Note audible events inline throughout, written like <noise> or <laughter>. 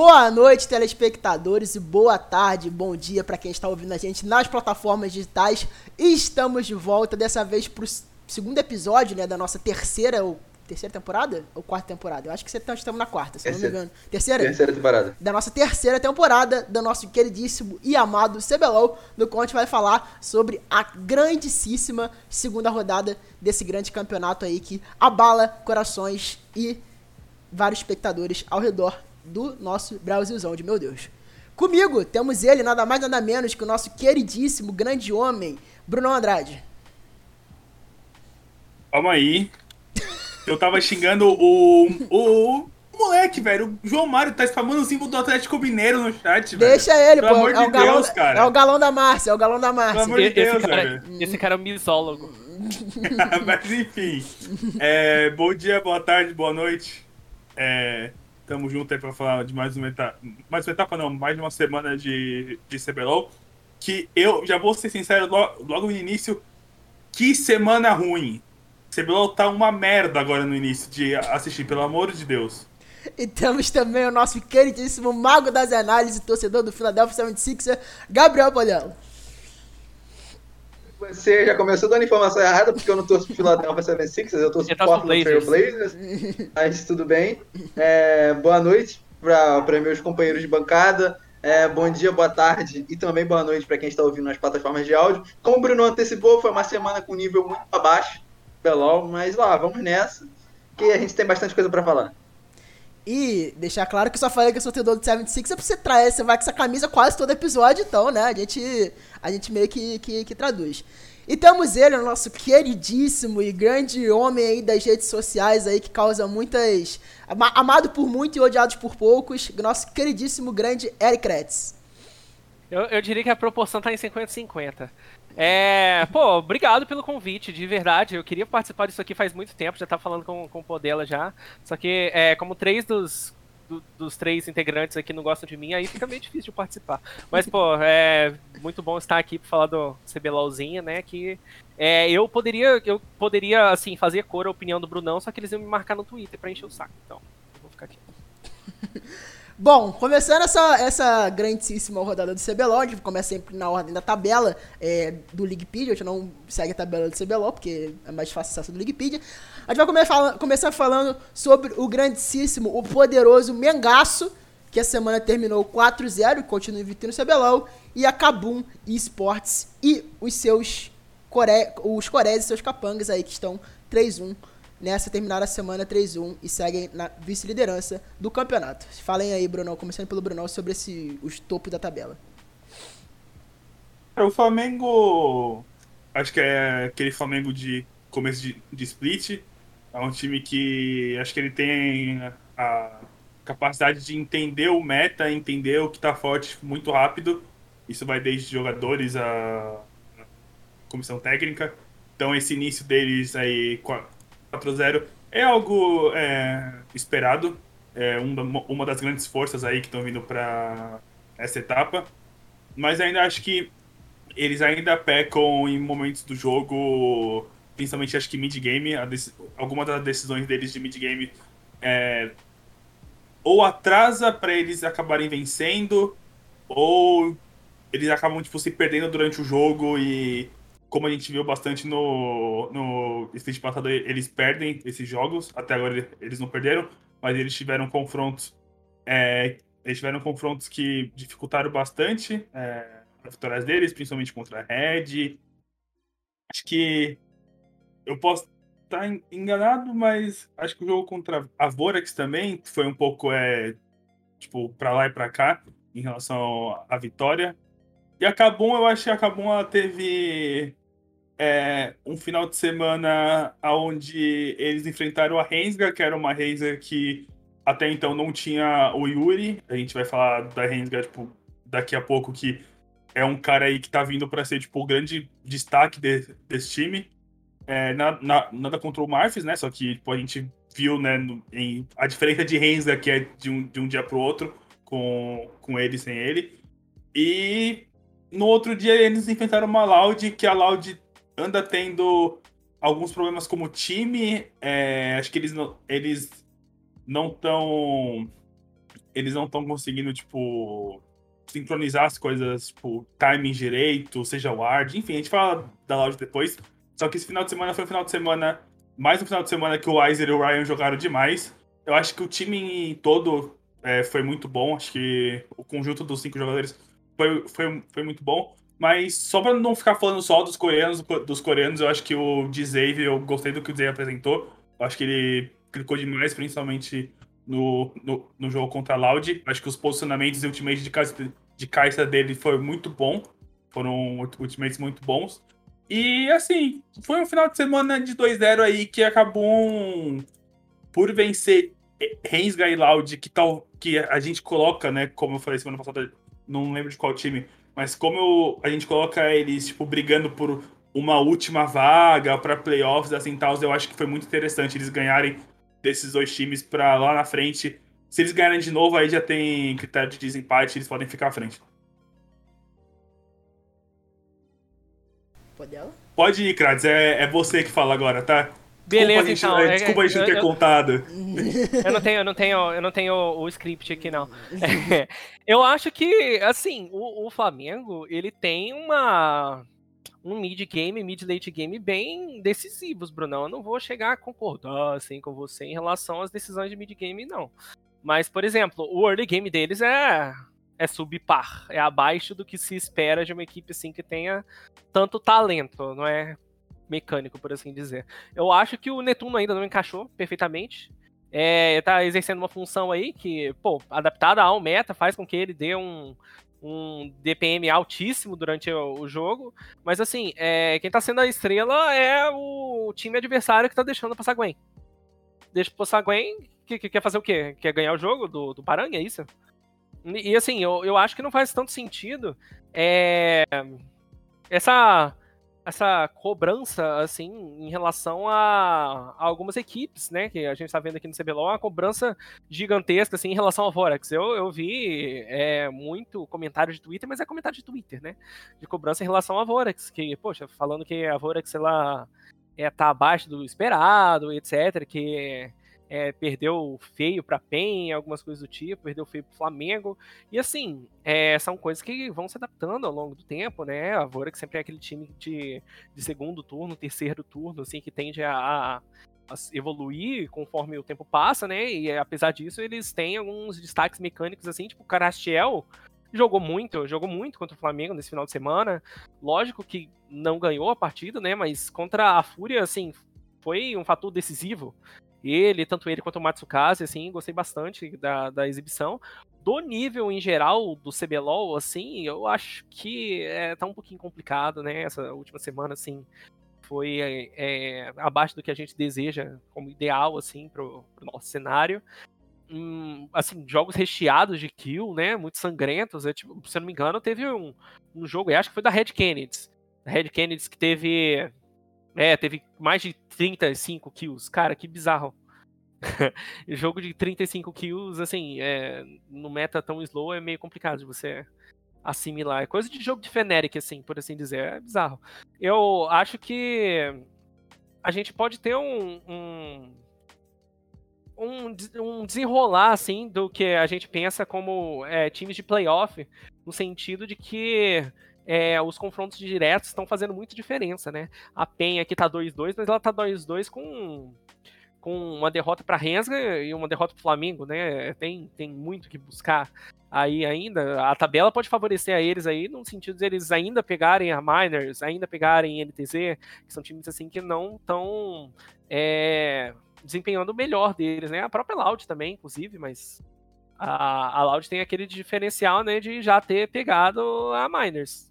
Boa noite, telespectadores, e boa tarde, bom dia para quem está ouvindo a gente nas plataformas digitais. Estamos de volta, dessa vez para o segundo episódio né, da nossa terceira ou terceira temporada? Ou quarta temporada? Eu acho que estamos na quarta, se terceira. não me engano. Terceira? Terceira temporada. Da nossa terceira temporada, do nosso queridíssimo e amado CBLOL, no qual a gente vai falar sobre a grandíssima segunda rodada desse grande campeonato aí que abala corações e vários espectadores ao redor do nosso Brasilzão de meu Deus. Comigo temos ele, nada mais nada menos que o nosso queridíssimo grande homem, Bruno Andrade. Calma aí. Eu tava xingando o. o. Moleque, velho, o João Mário tá spamando o símbolo do Atlético Mineiro no chat, velho. Deixa ele, Pelo pô. Amor é, de o galão, Deus, cara. é o galão da Márcia, é o galão da Márcia. Pelo amor de Deus, esse cara, velho. Esse cara é um misólogo. <laughs> Mas enfim. É, bom dia, boa tarde, boa noite. É, Tamo junto aí pra falar de mais uma etapa. Mais uma etapa não, mais uma semana de, de CBLOL. Que eu já vou ser sincero logo, logo no início. Que semana ruim. CBLOL tá uma merda agora no início de assistir, pelo amor de Deus. E temos também o nosso queridíssimo mago das análises, torcedor do Philadelphia 76er, Gabriel Polhelo. Você já começou dando informação errada, porque eu não torço pro Philadelphia 76ers, eu torço pro Portland Trail Blazers. Mas tudo bem. É, boa noite para meus companheiros de bancada. É, bom dia, boa tarde e também boa noite para quem está ouvindo nas plataformas de áudio. Como o Bruno antecipou, foi uma semana com nível muito abaixo pelo mas lá, vamos nessa, que a gente tem bastante coisa para falar. E deixar claro que eu só falei que eu sou torcedor do 76 é pra você trazer, você vai com essa camisa quase todo episódio, então, né? A gente, a gente meio que, que, que traduz. E temos ele, o nosso queridíssimo e grande homem aí das redes sociais aí, que causa muitas... Amado por muitos e odiado por poucos, nosso queridíssimo grande Eric Kretz. Eu, eu diria que a proporção tá em 50-50. É, pô, obrigado pelo convite, de verdade. Eu queria participar disso aqui faz muito tempo, já tá falando com, com o Podela já. Só que, é, como três dos, do, dos três integrantes aqui não gostam de mim, aí fica meio difícil de participar. Mas, pô, é muito bom estar aqui pra falar do CBLOLzinha, né? Que é, eu poderia, eu poderia, assim, fazer cor a opinião do Brunão, só que eles iam me marcar no Twitter pra encher o saco. Então, vou ficar aqui. <laughs> Bom, começando essa, essa grandíssima rodada do CBLOL, gente começa sempre na ordem da tabela é, do Leaguepedia, a gente não segue a tabela do CBLOL, porque é mais fácil acesso do Leaguepedia. A gente vai começar falando sobre o grandíssimo, o poderoso Mengaço, que a semana terminou 4-0, continua invicto no CBLOL, e a Kabum Esports e os seus core, os coreanos e seus capangas aí que estão 3-1 nessa terminaram a semana 3-1 e seguem na vice-liderança do campeonato. Falem aí, Bruno, começando pelo Bruno, sobre esse, os topos da tabela. O Flamengo, acho que é aquele Flamengo de começo de, de split. É um time que acho que ele tem a capacidade de entender o meta, entender o que está forte muito rápido. Isso vai desde jogadores a comissão técnica. Então esse início deles aí 4-0 é algo é, esperado. É um, uma das grandes forças aí que estão vindo para essa etapa. Mas ainda acho que eles ainda pecam em momentos do jogo, principalmente acho que mid-game. Alguma das decisões deles de mid-game é, ou atrasa para eles acabarem vencendo, ou eles acabam tipo, se perdendo durante o jogo e como a gente viu bastante no, no split passado, eles perdem esses jogos. Até agora eles não perderam, mas eles tiveram confrontos. É, eles tiveram confrontos que dificultaram bastante é, as vitórias deles, principalmente contra a Red. Acho que eu posso estar enganado, mas acho que o jogo contra a Vorax também foi um pouco é, tipo, para lá e para cá em relação à vitória. E a eu acho que a Cabum teve é, um final de semana onde eles enfrentaram a Rensga, que era uma Rensga que até então não tinha o Yuri. A gente vai falar da Rensga tipo, daqui a pouco, que é um cara aí que tá vindo para ser tipo, o grande destaque de, desse time. É, na, na, nada contra o Marfis, né? Só que tipo, a gente viu né, no, em, a diferença de Rensga, que é de um, de um dia pro outro, com, com ele e sem ele. E no outro dia eles enfrentaram uma Loud, que a Loud anda tendo alguns problemas como time. É, acho que eles não, eles não estão. eles não estão conseguindo, tipo, sincronizar as coisas, tipo, timing direito, seja ward, enfim, a gente fala da loja depois. Só que esse final de semana foi um final de semana, mais um final de semana que o Weiser e o Ryan jogaram demais. Eu acho que o time todo é, foi muito bom, acho que o conjunto dos cinco jogadores foi, foi, foi muito bom. Mas só pra não ficar falando só dos coreanos, dos coreanos, eu acho que o Dzave, eu gostei do que o Dzave apresentou. Eu acho que ele clicou demais, principalmente no, no, no jogo contra a Loud. Acho que os posicionamentos e ultimates de caixa, de caixa dele foi muito bom. Foram ultimates muito bons. E assim, foi um final de semana de 2-0 aí que acabou por vencer Rensga e Loud, que tal que a gente coloca, né, como eu falei semana passada, não lembro de qual time, mas como eu, a gente coloca eles tipo brigando por uma última vaga para playoffs assim tal, eu acho que foi muito interessante eles ganharem desses dois times para lá na frente. Se eles ganharem de novo, aí já tem critério de desempate, eles podem ficar à frente. Pode ela? Pode ir, Kratos, é, é você que fala agora, tá? Beleza, desculpa, então. É, desculpa a gente não ter contado. <laughs> Eu não tenho, eu não tenho, eu não tenho o script aqui, não. <laughs> eu acho que, assim, o, o Flamengo, ele tem uma um mid game, mid late game bem decisivos, Brunão. Eu não vou chegar a concordar assim com você em relação às decisões de mid game, não. Mas, por exemplo, o early game deles é é subpar, é abaixo do que se espera de uma equipe assim que tenha tanto talento, não é mecânico, por assim dizer. Eu acho que o Netuno ainda não encaixou perfeitamente. É, tá exercendo uma função aí que, pô, adaptada ao meta, faz com que ele dê um, um DPM altíssimo durante o, jogo. Mas assim, é, quem tá sendo a estrela é o time adversário que tá deixando passar Gwen. Deixa passar Gwen, que, que, quer fazer o quê? Quer ganhar o jogo do, do Parang, é isso? E, assim, eu, eu acho que não faz tanto sentido é, essa essa cobrança, assim, em relação a, a, algumas equipes, né, que a gente está vendo aqui no CBLOL, uma cobrança gigantesca, assim, em relação ao Vorax. Eu, eu vi é, muito comentário de Twitter, mas é comentário de Twitter, né, de cobrança em relação ao Vorax, que, poxa, falando que a Vorax, ela é, tá abaixo do esperado, etc, que é, perdeu feio para PEN, algumas coisas do tipo, perdeu feio para Flamengo. E assim, é, são coisas que vão se adaptando ao longo do tempo, né? A Vora que sempre é aquele time de, de segundo turno, terceiro turno, assim, que tende a, a, evoluir conforme o tempo passa, né? E apesar disso, eles têm alguns destaques mecânicos, assim, tipo o Carastiel jogou muito, jogou muito contra o Flamengo nesse final de semana. Lógico que não ganhou a partida, né? Mas contra a Fúria, assim, foi um fator decisivo ele, tanto ele quanto o Matsukaze, assim, gostei bastante da, da exibição. Do nível em geral do CBLOL, assim, eu acho que é, tá um pouquinho complicado, né? Essa última semana, assim, foi é, é, abaixo do que a gente deseja como ideal, assim, pro, pro nosso cenário. Hum, assim, jogos recheados de kill, né? Muito sangrentos. É, tipo, se eu não me engano, teve um, um jogo, acho que foi da Red Kennedy. Red Kennedy que teve é, teve mais de 35 kills. Cara, que bizarro. <laughs> jogo de 35 kills, assim, é, no meta tão slow é meio complicado de você assimilar. É coisa de jogo de Feneric, assim, por assim dizer. É bizarro. Eu acho que a gente pode ter um, um, um, um desenrolar, assim, do que a gente pensa como é, times de playoff, no sentido de que é, os confrontos diretos estão fazendo muita diferença, né? A Penha aqui tá 2-2, mas ela tá 2-2 com, com uma derrota para Rensga e uma derrota para Flamengo, né? Tem, tem muito que buscar aí ainda. A tabela pode favorecer a eles aí, no sentido de eles ainda pegarem a Miners, ainda pegarem NTZ, que são times assim que não estão é, desempenhando o melhor deles, né? A própria Loud também, inclusive, mas a, a Loud tem aquele diferencial, né, de já ter pegado a Miners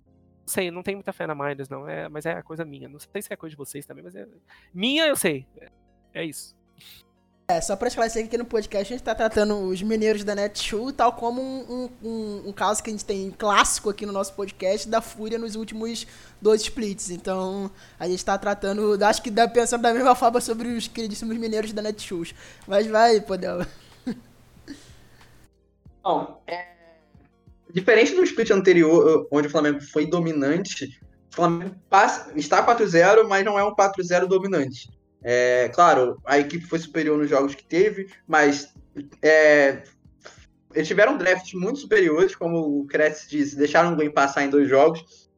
sei, não tenho muita fé na Miners, não. É, mas é coisa minha. Não sei se é coisa de vocês também, mas é. Minha eu sei. É, é isso. É, só pra esclarecer que aqui no podcast a gente tá tratando os mineiros da Netshoe tal como um, um, um, caso que a gente tem clássico aqui no nosso podcast da Fúria nos últimos dois splits. Então a gente tá tratando, acho que dá pensando da mesma forma sobre os queridíssimos mineiros da Netshoes. Mas vai, Podela. <laughs> Bom, é, Diferente do split anterior, onde o Flamengo foi dominante, o Flamengo passa, está 4-0, mas não é um 4-0 dominante. É, claro, a equipe foi superior nos jogos que teve, mas é, eles tiveram drafts muito superiores, como o Kretz disse, deixaram o Gwen passar em dois jogos.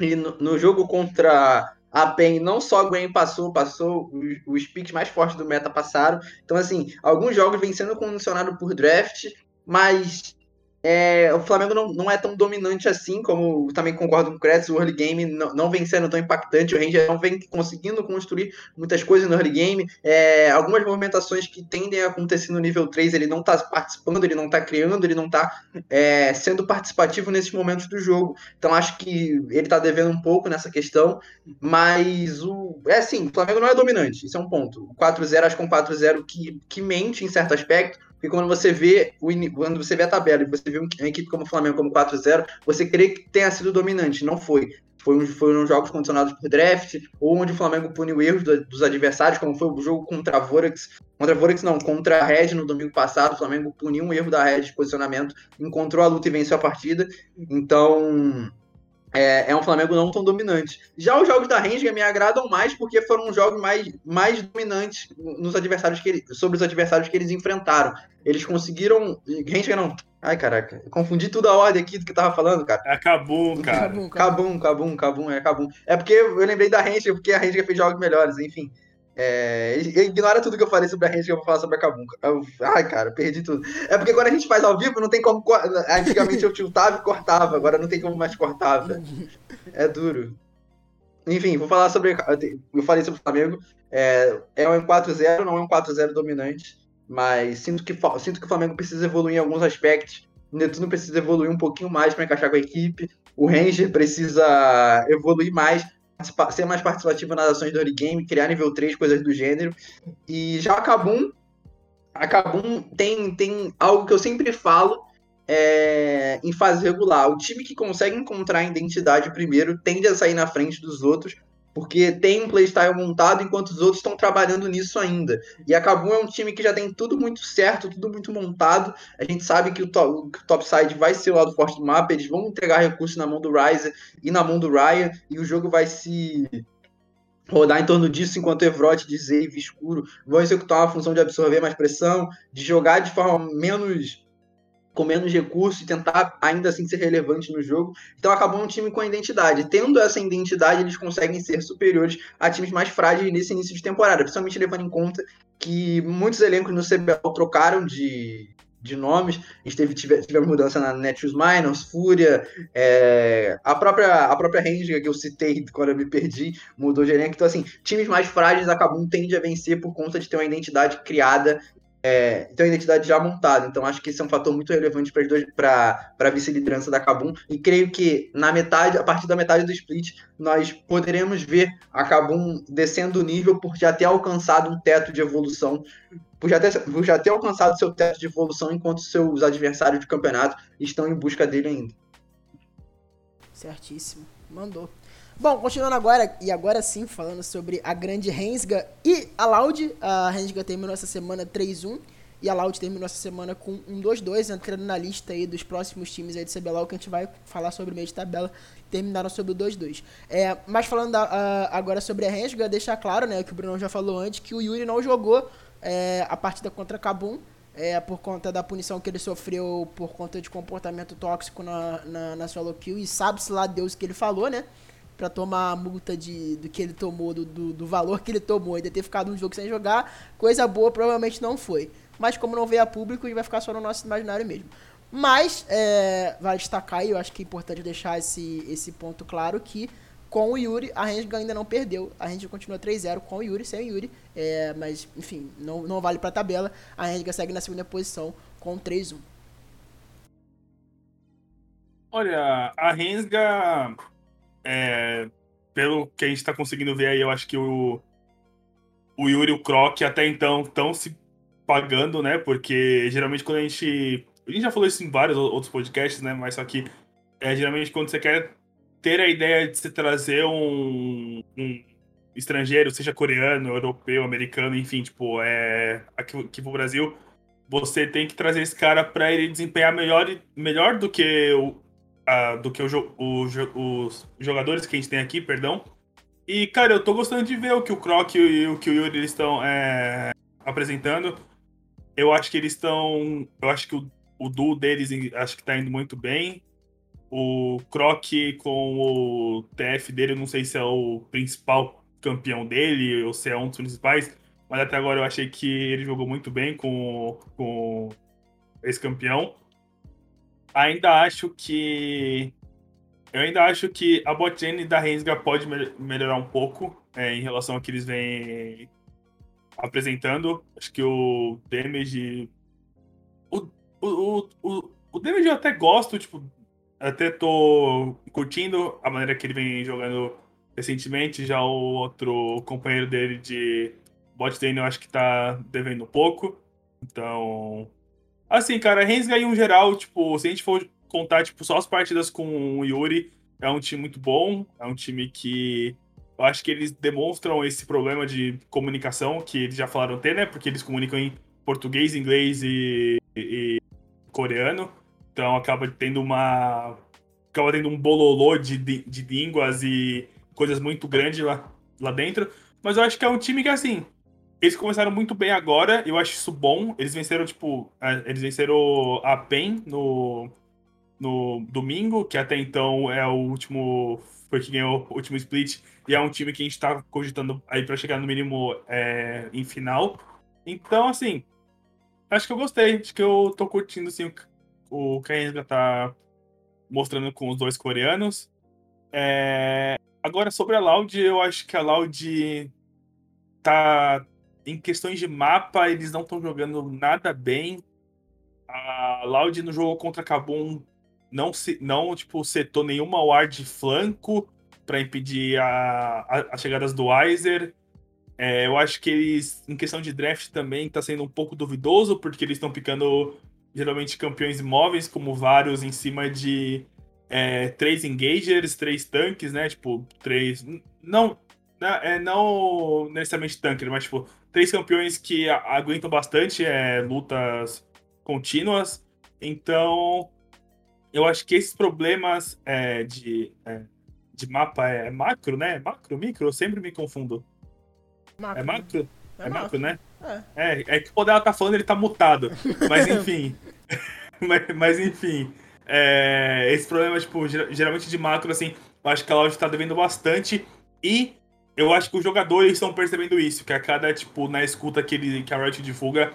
E no, no jogo contra a PEN, não só o Gwen passou, passou, os, os picks mais fortes do meta passaram. Então, assim, alguns jogos vêm sendo condicionados por draft, mas é, o Flamengo não, não é tão dominante assim, como também concordo com o Kretz, o early game não, não vem sendo tão impactante, o Ranger não vem conseguindo construir muitas coisas no early game, é, algumas movimentações que tendem a acontecer no nível 3, ele não está participando, ele não está criando, ele não está é, sendo participativo nesses momentos do jogo, então acho que ele está devendo um pouco nessa questão, mas o é assim, o Flamengo não é dominante, isso é um ponto, o 4-0 acho que é um 4-0 que, que mente em certo aspecto, porque quando você vê o, quando você vê a tabela e você vê uma equipe como o Flamengo como 4-0, você crê que tenha sido dominante. Não foi. Foi um, foram jogos condicionados por draft, ou onde o Flamengo puniu erros do, dos adversários, como foi o jogo contra a Vorax. Contra a Vorax, não, contra a Red no domingo passado. O Flamengo puniu um erro da Red de posicionamento, encontrou a luta e venceu a partida. Então, é, é, um Flamengo não tão dominante. Já os jogos da Renga me agradam mais porque foram jogos mais, mais dominantes nos adversários que ele, sobre os adversários que eles enfrentaram. Eles conseguiram. Renga não. Ai, caraca. Confundi tudo a ordem aqui do que tava falando, cara. É Cabum, cara. Cabum, Cabum, Cabum, é Cabum. É porque eu lembrei da Renga, porque a Renga fez jogos melhores, enfim. É, ignora tudo que eu falei sobre a gente que eu vou falar sobre a Kabum. Ai, cara, perdi tudo. É porque quando a gente faz ao vivo, não tem como. Antigamente eu tiltava e cortava, agora não tem como mais cortar, velho. É duro. Enfim, vou falar sobre. Eu falei sobre o Flamengo. É, é um 4-0, não é um 4-0 dominante. Mas sinto que, sinto que o Flamengo precisa evoluir em alguns aspectos. O Netuno precisa evoluir um pouquinho mais para encaixar com a equipe. O Ranger precisa evoluir mais ser mais participativo nas ações do early game, criar nível 3, coisas do gênero. E já a Kabum, a Kabum tem, tem algo que eu sempre falo é, em fase regular. O time que consegue encontrar a identidade primeiro tende a sair na frente dos outros, porque tem um playstyle montado enquanto os outros estão trabalhando nisso ainda. E a Kabum é um time que já tem tudo muito certo, tudo muito montado. A gente sabe que o, top, o topside vai ser o lado forte do mapa, eles vão entregar recursos na mão do Ryzer e na mão do Ryan, e o jogo vai se rodar em torno disso, enquanto Evrot Zave escuro vão executar uma função de absorver mais pressão, de jogar de forma menos com menos recursos e tentar ainda assim ser relevante no jogo. Então acabou um time com identidade. Tendo essa identidade, eles conseguem ser superiores a times mais frágeis nesse início de temporada, principalmente levando em conta que muitos elencos no CBL trocaram de, de nomes. A gente teve, tive, mudança na Netshoes Miners, Fúria, é, a própria a própria Ranger que eu citei quando eu me perdi, mudou de elenco. Então, assim, times mais frágeis acabam tendem a vencer por conta de ter uma identidade criada é, então a identidade já montada. Então acho que esse é um fator muito relevante para a vice-liderança da Kabum. E creio que na metade, a partir da metade do split, nós poderemos ver a Kabum descendo o nível por já ter alcançado um teto de evolução, por já ter, por já ter alcançado seu teto de evolução, enquanto seus adversários de campeonato estão em busca dele ainda. Certíssimo. Mandou. Bom, continuando agora, e agora sim, falando sobre a grande Rensga e a Loud. A Rensga terminou essa semana 3-1 e a Loud terminou essa semana com 1-2-2, entrando na lista aí dos próximos times aí de CBLOL, que a gente vai falar sobre o meio de tabela, terminaram sobre o 2-2. É, mas falando a, a, agora sobre a Rensga, deixar claro, né, que o Bruno já falou antes, que o Yuri não jogou é, a partida contra Kabum, é, por conta da punição que ele sofreu por conta de comportamento tóxico na, na, na solo kill, e sabe-se lá Deus o que ele falou, né? Para tomar a multa de, do que ele tomou, do, do, do, valor que ele tomou de ter ficado um jogo sem jogar, coisa boa provavelmente não foi. Mas como não veio a público, vai ficar só no nosso imaginário mesmo. Mas, é, destacar, e eu acho que é importante deixar esse, esse ponto claro, que com o Yuri, a Renga ainda não perdeu. A Renga continua 3-0 com o Yuri, sem o Yuri. É, mas, enfim, não, não vale pra tabela. A Renga segue na segunda posição com 3-1. Olha, a Rensga é, pelo que a gente está conseguindo ver aí, eu acho que o, o Yuri e o Croc até então estão se pagando, né? Porque geralmente quando a gente. A gente já falou isso em vários outros podcasts, né? Mas só que é, geralmente quando você quer ter a ideia de se trazer um, um estrangeiro, seja coreano, europeu, americano, enfim, tipo, é, aqui, aqui pro Brasil, você tem que trazer esse cara para ele desempenhar melhor, melhor do que o, do que o, o, os jogadores que a gente tem aqui, perdão. E, cara, eu tô gostando de ver o que o Croc e o que o Yuri estão é, apresentando. Eu acho que eles estão. Eu acho que o, o duo deles acho que tá indo muito bem. O Croc com o TF dele, eu não sei se é o principal campeão dele ou se é um dos principais, mas até agora eu achei que ele jogou muito bem com, com esse campeão. Ainda acho que. Eu ainda acho que a botline da Rensga pode melhorar um pouco é, em relação ao que eles vêm apresentando. Acho que o Damage. O, o, o, o Damage eu até gosto, tipo, até tô curtindo a maneira que ele vem jogando recentemente. Já o outro companheiro dele de bot eu acho que tá devendo um pouco. Então. Assim, cara, Rensga em um geral, tipo, se a gente for contar, tipo, só as partidas com o Yuri, é um time muito bom. É um time que. Eu acho que eles demonstram esse problema de comunicação que eles já falaram ter, né? Porque eles comunicam em português, inglês e, e coreano. Então acaba tendo uma. acaba tendo um bololô de, de, de línguas e coisas muito grandes lá, lá dentro. Mas eu acho que é um time que, assim, eles começaram muito bem agora, eu acho isso bom. Eles venceram, tipo, eles venceram a PEN no, no domingo, que até então é o último. Foi que ganhou o último split. E é um time que a gente tá cogitando aí para chegar no mínimo é, em final. Então, assim, acho que eu gostei. Acho que eu tô curtindo, assim, o que a Enga tá mostrando com os dois coreanos. É... Agora, sobre a Loud, eu acho que a Loud tá. Em questões de mapa, eles não estão jogando nada bem. A Loud no jogo contra Kabum não, se, não tipo, setou nenhuma ward de flanco para impedir a, a, as chegadas do Weiser. É, eu acho que eles, em questão de draft também, tá sendo um pouco duvidoso, porque eles estão ficando geralmente campeões imóveis, como vários em cima de é, três engagers, três tanques, né? Tipo, três. Não, é, não necessariamente tanque, mas tipo, três campeões que aguentam bastante é, lutas contínuas. Então, eu acho que esses problemas é, de, é, de mapa é macro, né? Macro, micro, eu sempre me confundo. Macro. É macro? É, é macro, né? É. é. É, que quando ela tá falando, ele tá mutado. Mas <laughs> enfim. <laughs> mas, mas, enfim. É, esse problema, tipo, geralmente de macro, assim, eu acho que a loja tá devendo bastante. E eu acho que os jogadores estão percebendo isso, que a cada, tipo, na escuta que, ele, que a Riot divulga,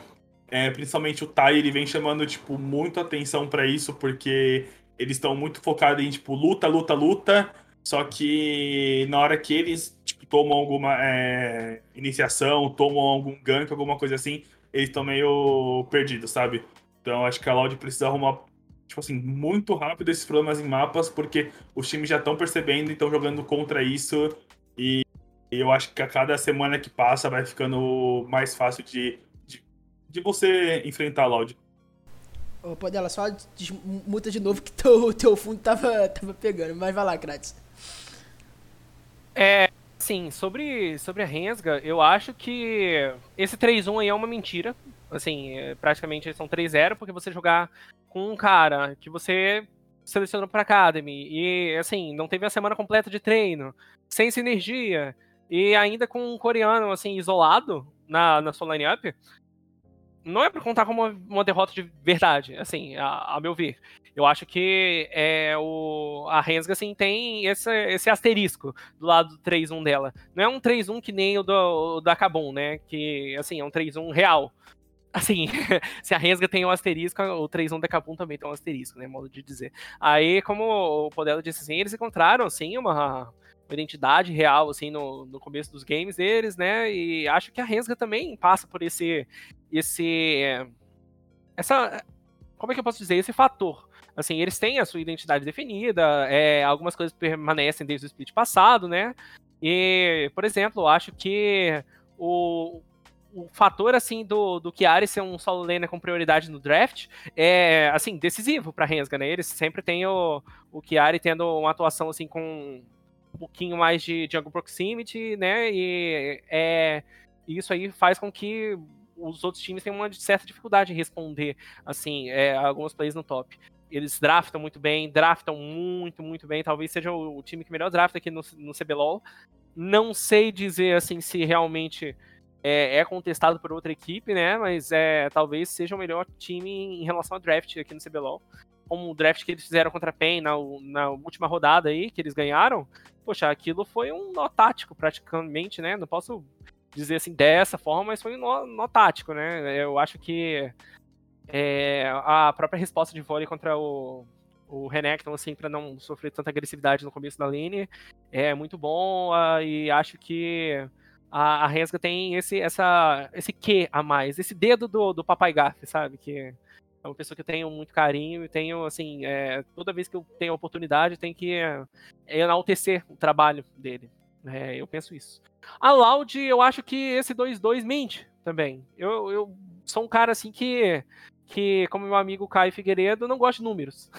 é, principalmente o Tai, ele vem chamando, tipo, muito atenção para isso, porque eles estão muito focados em, tipo, luta, luta, luta. Só que na hora que eles tipo, tomam alguma é, iniciação, tomam algum gank, alguma coisa assim, eles estão meio perdidos, sabe? Então acho que a Loud precisa arrumar, tipo assim, muito rápido esses problemas em mapas, porque os times já estão percebendo e estão jogando contra isso. E eu acho que a cada semana que passa vai ficando mais fácil de, de, de você enfrentar a Loud. Ô, Podela, só muta de novo que teu, <laughs> teu fundo tava, tava pegando. Mas vai lá, Kratos. É, assim, sobre, sobre a Rensga, eu acho que esse 3-1 aí é uma mentira. Assim, é, praticamente são 3-0, porque você jogar com um cara que você selecionou para Academy e, assim, não teve a semana completa de treino, sem sinergia, e ainda com um coreano, assim, isolado na, na sua line-up, não é para contar como uma, uma, derrota de verdade, assim, a, a, meu ver. Eu acho que é, o, a Rensga, assim, tem esse, esse asterisco do lado do 3-1 dela. Não é um 3-1 que nem o do, da Kabum, né? Que, assim, é um 3-1 real. Assim, <laughs> se a Rensga tem um asterisco, o 3-1 da Kabum também tem um asterisco, né? Modo de dizer. Aí, como o Podelo disse assim, eles encontraram, assim, uma identidade real, assim, no, no começo dos games deles, né? E acho que a Rensga também passa por esse, esse, essa, como é que eu posso dizer, esse fator. Assim, eles têm a sua identidade definida, é, algumas coisas permanecem desde o split passado, né? E, por exemplo, acho que o, o fator assim do, do Chiari ser um solo laner com prioridade no draft é assim decisivo para Rensga, né? Eles sempre têm o, o Chiari tendo uma atuação assim com pouquinho mais de jungle proximity, né? E é, isso aí faz com que os outros times tenham uma certa dificuldade em responder, assim, é, algumas plays no top. Eles draftam muito bem, draftam muito, muito bem. Talvez seja o, o time que melhor drafta aqui no, no CBLOL. Não sei dizer, assim, se realmente é, é, contestado por outra equipe, né? Mas é, talvez seja o melhor time em relação ao draft aqui no CBLOL. Como o draft que eles fizeram contra a PEN na, na última rodada aí, que eles ganharam, poxa, aquilo foi um nó tático praticamente, né? Não posso dizer assim dessa forma, mas foi um nó, nó tático, né? Eu acho que é, a própria resposta de vôlei contra o, o Renekton, assim, para não sofrer tanta agressividade no começo da lane, é muito bom uh, e acho que a, a Resga tem esse, essa, esse que a mais, esse dedo do, do Papai Gaff, sabe? Que é uma pessoa que eu tenho muito carinho e tenho, assim, é, toda vez que eu tenho a oportunidade, tem que é, enaltecer o trabalho dele. É, eu penso isso. A Loud, eu acho que esse 2-2 mente também. Eu, eu sou um cara assim que, que como meu amigo Caio Figueiredo, não gosta de números.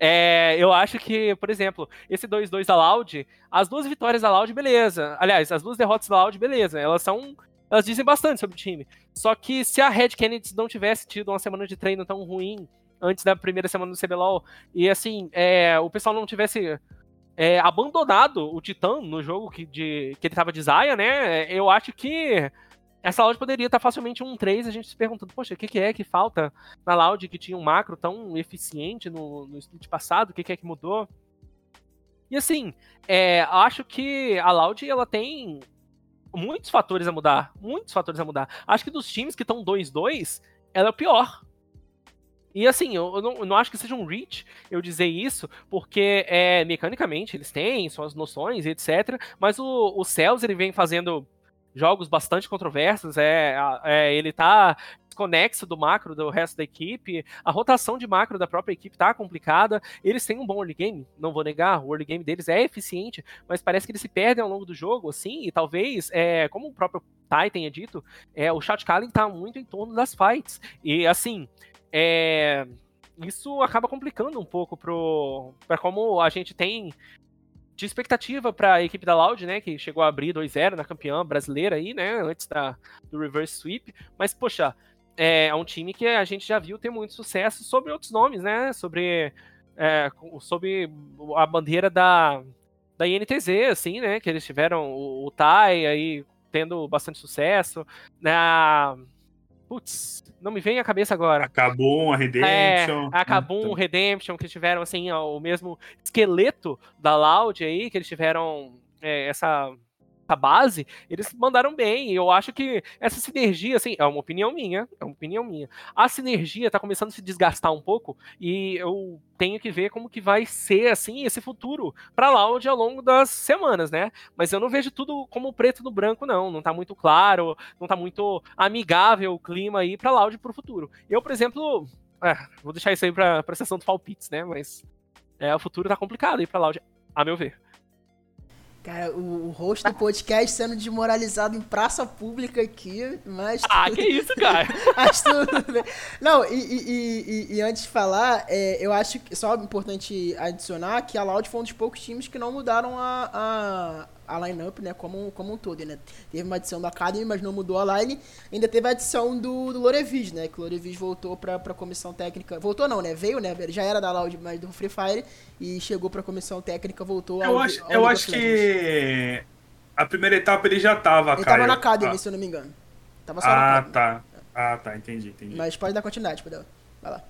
é, <laughs> eu acho que, por exemplo, esse 2-2 da Loud, as duas vitórias da Loud, beleza. Aliás, as duas derrotas da Loud, beleza. Elas são. Elas dizem bastante sobre o time. Só que se a Red Kennedy não tivesse tido uma semana de treino tão ruim antes da primeira semana do CBLOL, e assim, é, o pessoal não tivesse é, abandonado o Titã no jogo que, de, que ele tava de Zaya, né? Eu acho que essa Loud poderia estar facilmente um 3, a gente se perguntando, poxa, o que, que é que falta na Loud que tinha um macro tão eficiente no, no split passado, o que, que é que mudou? E assim, é, acho que a Loud ela tem muitos fatores a mudar, muitos fatores a mudar. Acho que dos times que estão 2-2, ela é o pior. E assim, eu não, eu não, acho que seja um reach eu dizer isso, porque é, mecanicamente eles têm suas noções e etc. Mas o, o Cells ele vem fazendo jogos bastante controversos, é, é, ele tá desconexo do macro do resto da equipe, a rotação de macro da própria equipe tá complicada, eles têm um bom early game, não vou negar, o early game deles é eficiente, mas parece que eles se perdem ao longo do jogo, assim, e talvez, é, como o próprio Tai tenha dito, é, o calling tá muito em torno das fights, e assim, é, isso acaba complicando um pouco para como a gente tem de expectativa para a equipe da Loud, né, que chegou a abrir 2-0 na campeã brasileira aí, né, antes da, do reverse sweep, mas poxa, é, é, um time que a gente já viu ter muito sucesso sobre outros nomes, né, sobre é, sobre a bandeira da da INTZ, assim, né, que eles tiveram o, o Tai aí tendo bastante sucesso, na né, Putz, não me vem à cabeça agora. Acabou a Redemption. É, acabou um Redemption, que tiveram, assim, o mesmo esqueleto da Loud aí, que eles tiveram é, essa base, eles mandaram bem. Eu acho que essa sinergia, assim, é uma opinião minha, é uma opinião minha. A sinergia tá começando a se desgastar um pouco e eu tenho que ver como que vai ser, assim, esse futuro pra Loud ao longo das semanas, né? Mas eu não vejo tudo como preto no branco, não. Não tá muito claro, não tá muito amigável o clima aí pra Loud pro futuro. Eu, por exemplo, é, vou deixar isso aí pra sessão do palpites, né? Mas é, o futuro tá complicado aí pra Loud, a meu ver. Cara, o, o host do podcast sendo desmoralizado em praça pública aqui, mas. Ah, que isso, cara? <laughs> mas tudo bem. Não, e, e, e, e, antes de falar, é, eu acho que só importante adicionar que a Loud foi um dos poucos times que não mudaram a, a, a line-up, né, como, como um todo, né? Teve uma adição da Academy, mas não mudou a line. Ainda teve a adição do, do Lorevis, né? Que o Lorevis voltou pra, pra comissão técnica. Voltou não, né? Veio, né? Ele já era da Loud, mas do Free Fire. E chegou pra comissão técnica, voltou Eu ao, acho, ao eu acho que a primeira etapa ele já tava, ele cara. Ele tava na Academy, ah. se eu não me engano. Tava só ah, tá. Ah, tá. Entendi, entendi. Mas pode dar continuidade, Padel. Vai lá.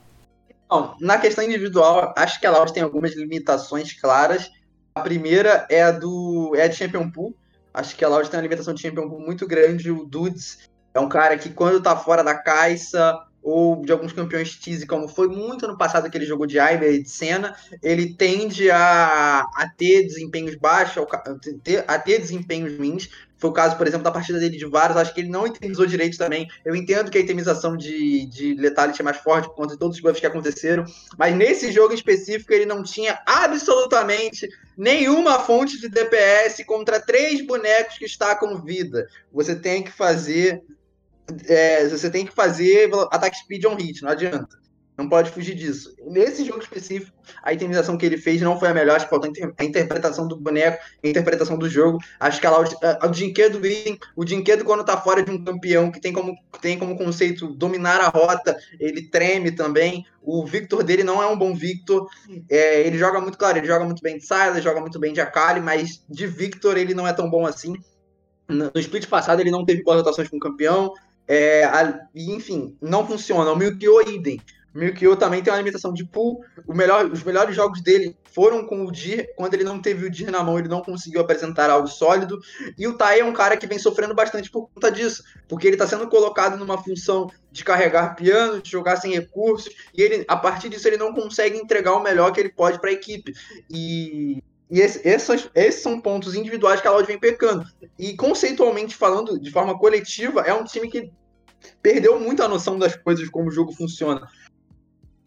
Bom, na questão individual, acho que a Loud tem algumas limitações claras a primeira é a do é a de Champion Pool. Acho que a Loud tem uma limitação de Champion Pool muito grande. O Dudes é um cara que, quando tá fora da caixa, ou de alguns campeões tease, como foi muito no passado que ele jogou de Iber e de Senna, ele tende a, a ter desempenhos baixos, a ter desempenhos ruins. Foi o caso, por exemplo, da partida dele de Varus. Acho que ele não itemizou direito também. Eu entendo que a itemização de, de Letality é mais forte por conta de todos os buffs que aconteceram. Mas nesse jogo específico, ele não tinha absolutamente nenhuma fonte de DPS contra três bonecos que está com vida. Você tem que fazer. É, você tem que fazer ataque speed on hit, não adianta. Não pode fugir disso. Nesse jogo específico, a itemização que ele fez não foi a melhor. Acho que faltou a interpretação do boneco, a interpretação do jogo. Acho que a, a, o Dinquedo o Dinquedo, quando tá fora de um campeão que tem como, tem como conceito dominar a rota, ele treme também. O Victor dele não é um bom Victor. É, ele joga muito, claro, ele joga muito bem de Sylas, joga muito bem de Akali, mas de Victor ele não é tão bom assim. No split passado ele não teve boas rotações com o campeão. É, a, enfim, não funciona. O Milkyo idem. O Milkyo também tem uma limitação de pool. Melhor, os melhores jogos dele foram com o Dir. Quando ele não teve o Dir na mão, ele não conseguiu apresentar algo sólido. E o Tai é um cara que vem sofrendo bastante por conta disso. Porque ele está sendo colocado numa função de carregar piano, de jogar sem recursos. E ele, a partir disso ele não consegue entregar o melhor que ele pode para a equipe. E e esse, essas, esses são pontos individuais que a Loud vem pecando. E conceitualmente falando, de forma coletiva, é um time que perdeu muito a noção das coisas, como o jogo funciona.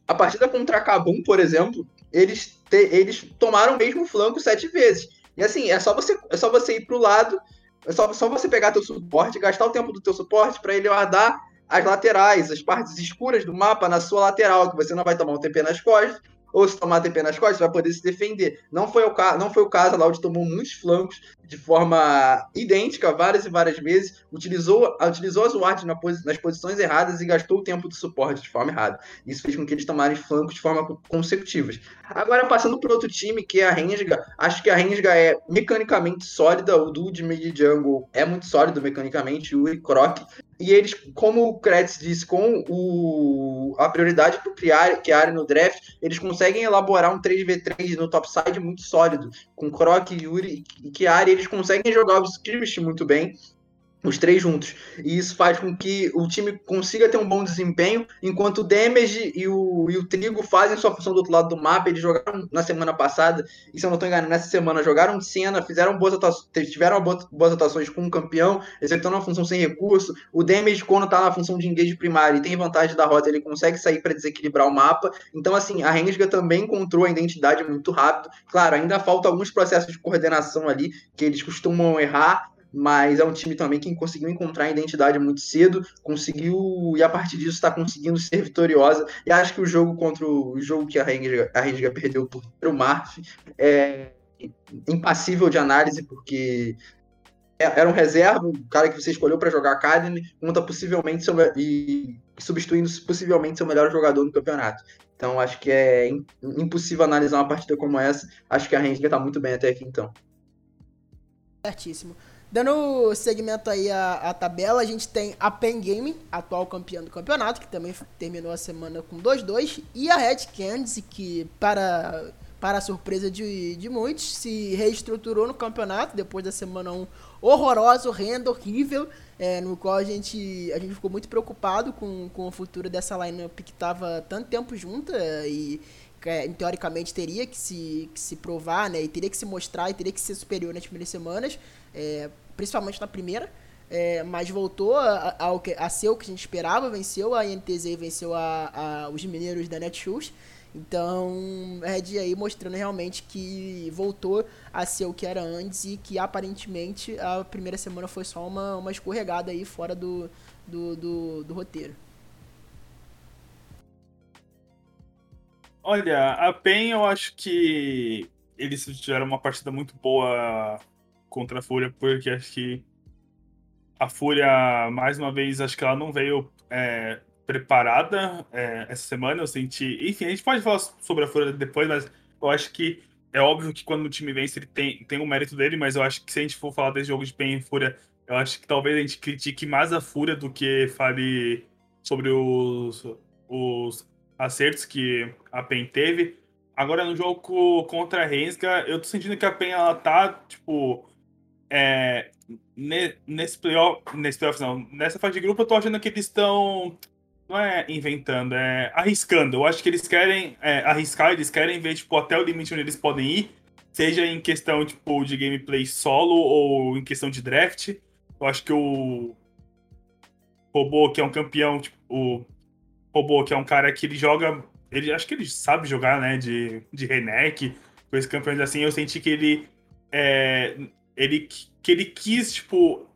A partida contra a Kabum, por exemplo, eles, te, eles tomaram o mesmo flanco sete vezes. E assim, é só você, é só você ir pro lado, é só, só você pegar teu suporte, gastar o tempo do teu suporte para ele guardar as laterais, as partes escuras do mapa na sua lateral, que você não vai tomar um TP nas costas, ou se tomar TP nas costas, vai poder se defender. Não foi o, ca não foi o caso, a Loud tomou muitos flancos de forma idêntica várias e várias vezes, utilizou, utilizou as wards na posi nas posições erradas e gastou o tempo do suporte de forma errada. Isso fez com que eles tomassem flancos de forma consecutivas. Agora, passando para outro time, que é a Rensga, acho que a Rensga é mecanicamente sólida, o duo de mid jungle é muito sólido mecanicamente, o Croc, e eles, como o Kretz disse, com o, a prioridade para o Chiari no draft, eles conseguem elaborar um 3v3 no topside muito sólido. Com Croc, Yuri e Chiari, eles conseguem jogar o script muito bem os três juntos. E isso faz com que o time consiga ter um bom desempenho, enquanto o Damage e o, e o Trigo fazem sua função do outro lado do mapa. Eles jogaram na semana passada, e se eu não estou enganado, nessa semana jogaram de cena, fizeram boas atuações, tiveram boas atuações com o campeão, executando uma função sem recurso. O Damage, quando está na função de engage primário e tem vantagem da rota, ele consegue sair para desequilibrar o mapa. Então, assim, a Renga também encontrou a identidade muito rápido. Claro, ainda falta alguns processos de coordenação ali, que eles costumam errar, mas é um time também que conseguiu encontrar a identidade muito cedo, conseguiu, e a partir disso está conseguindo ser vitoriosa. E acho que o jogo contra o, o jogo que a Renga, a perdeu por o Marf é impassível de análise, porque é, era um reserva, o cara que você escolheu para jogar Academy, conta possivelmente seu, e substituindo possivelmente seu melhor jogador no campeonato. Então acho que é impossível analisar uma partida como essa. Acho que a Renga está muito bem até aqui então. Certíssimo. Dando segmento aí à, tabela, a gente tem a Pen Game, atual campeã do campeonato, que também terminou a semana com 2-2, e a Red Candice, que para, para a surpresa de, de muitos, se reestruturou no campeonato depois da semana 1 horrorosa, horrenda, horrível, é, no qual a gente, a gente ficou muito preocupado com, com o futuro dessa lineup que estava tanto tempo junta e é, teoricamente teria que se, que se provar, né? E teria que se mostrar e teria que ser superior nas primeiras semanas, é, principalmente na primeira. É, mas voltou a, a, a, ser o que a gente esperava, venceu a INTZ e venceu a, a, os mineiros da Netshoes. Então, Red aí mostrando realmente que voltou a ser o que era antes e que aparentemente a primeira semana foi só uma, uma escorregada aí fora do, do, do, do roteiro. Olha, a PEN eu acho que eles tiveram uma partida muito boa contra a Fúria, porque acho que a Fúria, mais uma vez, acho que ela não veio é, preparada é, essa semana. Eu senti. Enfim, a gente pode falar sobre a Fúria depois, mas eu acho que é óbvio que quando o time vence, ele tem, tem o um mérito dele, mas eu acho que se a gente for falar desse jogo de PEN e Fúria, eu acho que talvez a gente critique mais a Fúria do que fale sobre os, os acertos que a PEN teve. Agora, no jogo contra a Rensga, eu tô sentindo que a PEN, ela tá, tipo, é, nesse playoff, nesse playoff não, nessa fase de grupo, eu tô achando que eles estão, não é inventando, é arriscando. Eu acho que eles querem é, arriscar, eles querem ver, tipo, até o limite onde eles podem ir, seja em questão, tipo, de gameplay solo ou em questão de draft. Eu acho que o Robô, que é um campeão, tipo, o robô, que é um cara que ele joga. Ele acho que ele sabe jogar, né? De, de Renek, com esses campeões assim. Eu senti que ele. É, ele que ele quis, tipo,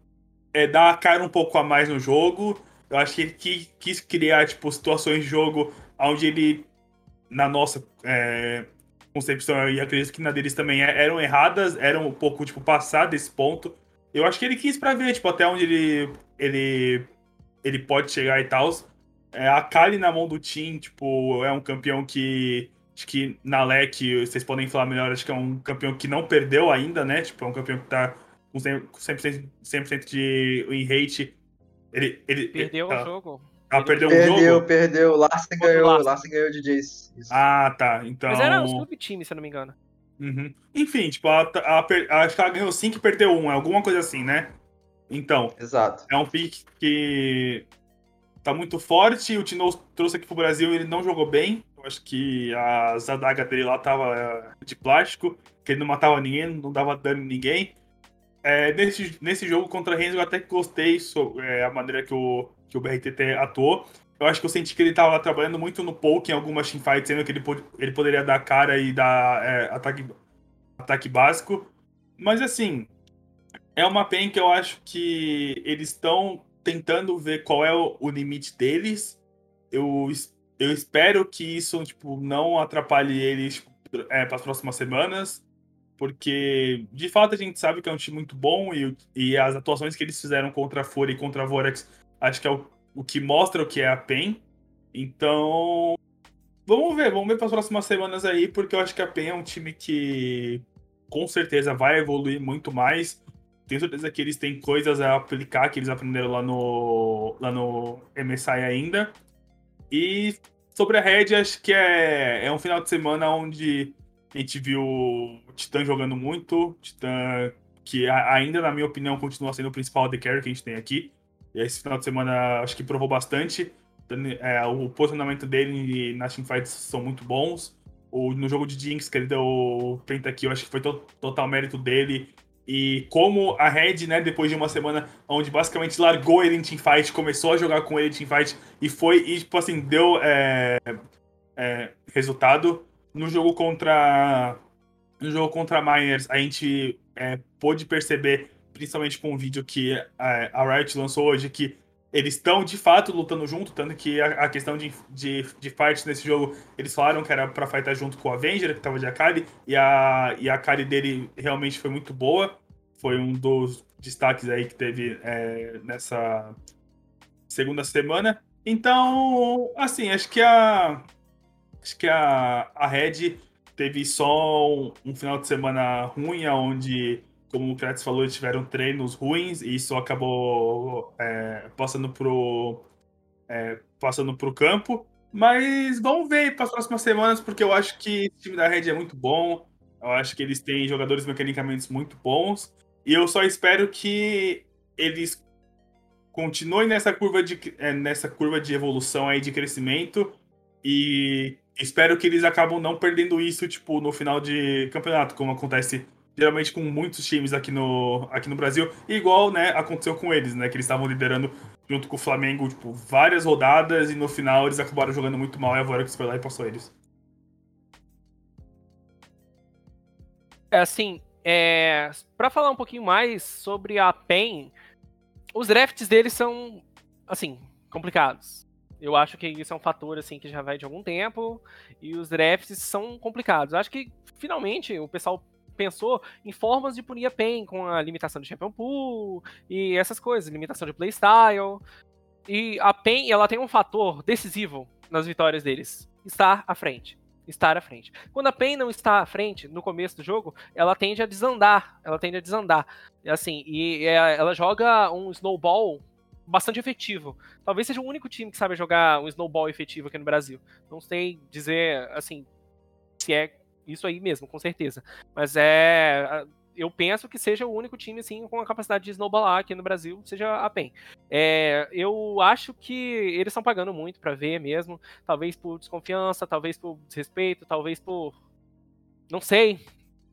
é, dar a cara um pouco a mais no jogo. Eu acho que ele quis, quis criar, tipo, situações de jogo onde ele, na nossa é, concepção, e acredito que na deles também, é, eram erradas, eram um pouco, tipo, passar desse ponto. Eu acho que ele quis pra ver, tipo, até onde ele, ele, ele pode chegar e tal. É, a Kali na mão do Team, tipo, é um campeão que. Acho que na LEC, vocês podem falar melhor, acho que é um campeão que não perdeu ainda, né? Tipo, é um campeão que tá com 100%, 100 de win rate. Ele, ele, perdeu ele, o jogo. Ah, perdeu, perdeu um jogo? Perdeu, perdeu. Larsen ganhou, Larsen. Larsen ganhou de Jace. Ah, tá. Então... Mas era um sub-time, se eu não me engano. Uhum. Enfim, tipo, ela, ela, ela, acho que ela ganhou 5 e perdeu 1, um, é alguma coisa assim, né? Então, Exato. é um pick que tá muito forte. O Tino trouxe aqui pro Brasil ele não jogou bem. Eu acho que a Zadaga dele lá tava é, de plástico, que ele não matava ninguém, não dava dano em ninguém. É, nesse, nesse jogo contra Renzo eu até gostei sobre é, a maneira que o, que o BRTT atuou. Eu acho que eu senti que ele tava trabalhando muito no poke em algumas teamfights, sendo que ele, ele poderia dar cara e dar é, ataque, ataque básico. Mas assim, é uma pen que eu acho que eles estão tentando ver qual é o, o limite deles. Eu, eu espero que isso tipo, não atrapalhe eles tipo, é, para as próximas semanas, porque de fato a gente sabe que é um time muito bom e, e as atuações que eles fizeram contra a Fúria e contra a Vorax acho que é o, o que mostra o que é a PEN. Então, vamos ver, vamos ver para as próximas semanas aí, porque eu acho que a PEN é um time que com certeza vai evoluir muito mais tenho certeza que eles têm coisas a aplicar que eles aprenderam lá no, lá no MSI ainda. E sobre a Red, acho que é, é um final de semana onde a gente viu o Titã jogando muito. Titã, que ainda, na minha opinião, continua sendo o principal AD Carry que a gente tem aqui. E esse final de semana acho que provou bastante. É, o posicionamento dele nas teamfights são muito bons. O, no jogo de Jinx, que ele deu Pentakill, acho que foi to total mérito dele. E como a Red, né, depois de uma semana onde basicamente largou ele em teamfight, começou a jogar com ele em teamfight e foi, e tipo assim, deu é, é, resultado. No jogo contra. No jogo contra Miners, a gente é, pôde perceber, principalmente com o vídeo que a, a Riot lançou hoje, que eles estão de fato lutando junto, tanto que a, a, questão de, de, de fight nesse jogo, eles falaram que era pra fightar junto com o Avenger, que tava de Akali, e a, e a Akali dele realmente foi muito boa. Foi um dos destaques aí que teve é, nessa segunda semana. Então, assim, acho que a. Acho que a, a Red teve só um, um final de semana ruim, onde como o Kratz falou, eles tiveram treinos ruins e isso acabou é, passando pro é, passando pro campo. Mas vamos ver para as próximas semanas, porque eu acho que o time da Red é muito bom. Eu acho que eles têm jogadores mecanicamente muito bons. E eu só espero que eles continuem nessa curva de, é, nessa curva de evolução aí de crescimento. E espero que eles acabam não perdendo isso, tipo, no final de campeonato, como acontece geralmente com muitos times aqui no, aqui no Brasil, igual, né, aconteceu com eles, né, que eles estavam liderando junto com o Flamengo, tipo, várias rodadas e no final eles acabaram jogando muito mal e a Vorax foi lá e passou eles. É assim, é, para falar um pouquinho mais sobre a PEN, os drafts deles são, assim, complicados. Eu acho que isso é um fator assim que já vai de algum tempo e os drafts são complicados. Eu acho que finalmente o pessoal pensou em formas de punir a PEN com a limitação de Champion Pool e essas coisas, limitação de playstyle. E a PEN, ela tem um fator decisivo nas vitórias deles, estar à frente. Estar à frente. Quando a PEN não está à frente, no começo do jogo, ela tende a desandar. Ela tende a desandar. Assim, e ela joga um snowball bastante efetivo. Talvez seja o único time que sabe jogar um snowball efetivo aqui no Brasil. Não sei dizer, assim, se é isso aí mesmo, com certeza. Mas é. Eu penso que seja o único time, assim, com a capacidade de snowballar aqui no Brasil, seja a PEN. É, eu acho que eles estão pagando muito para ver mesmo. Talvez por desconfiança, talvez por desrespeito, talvez por. Não sei.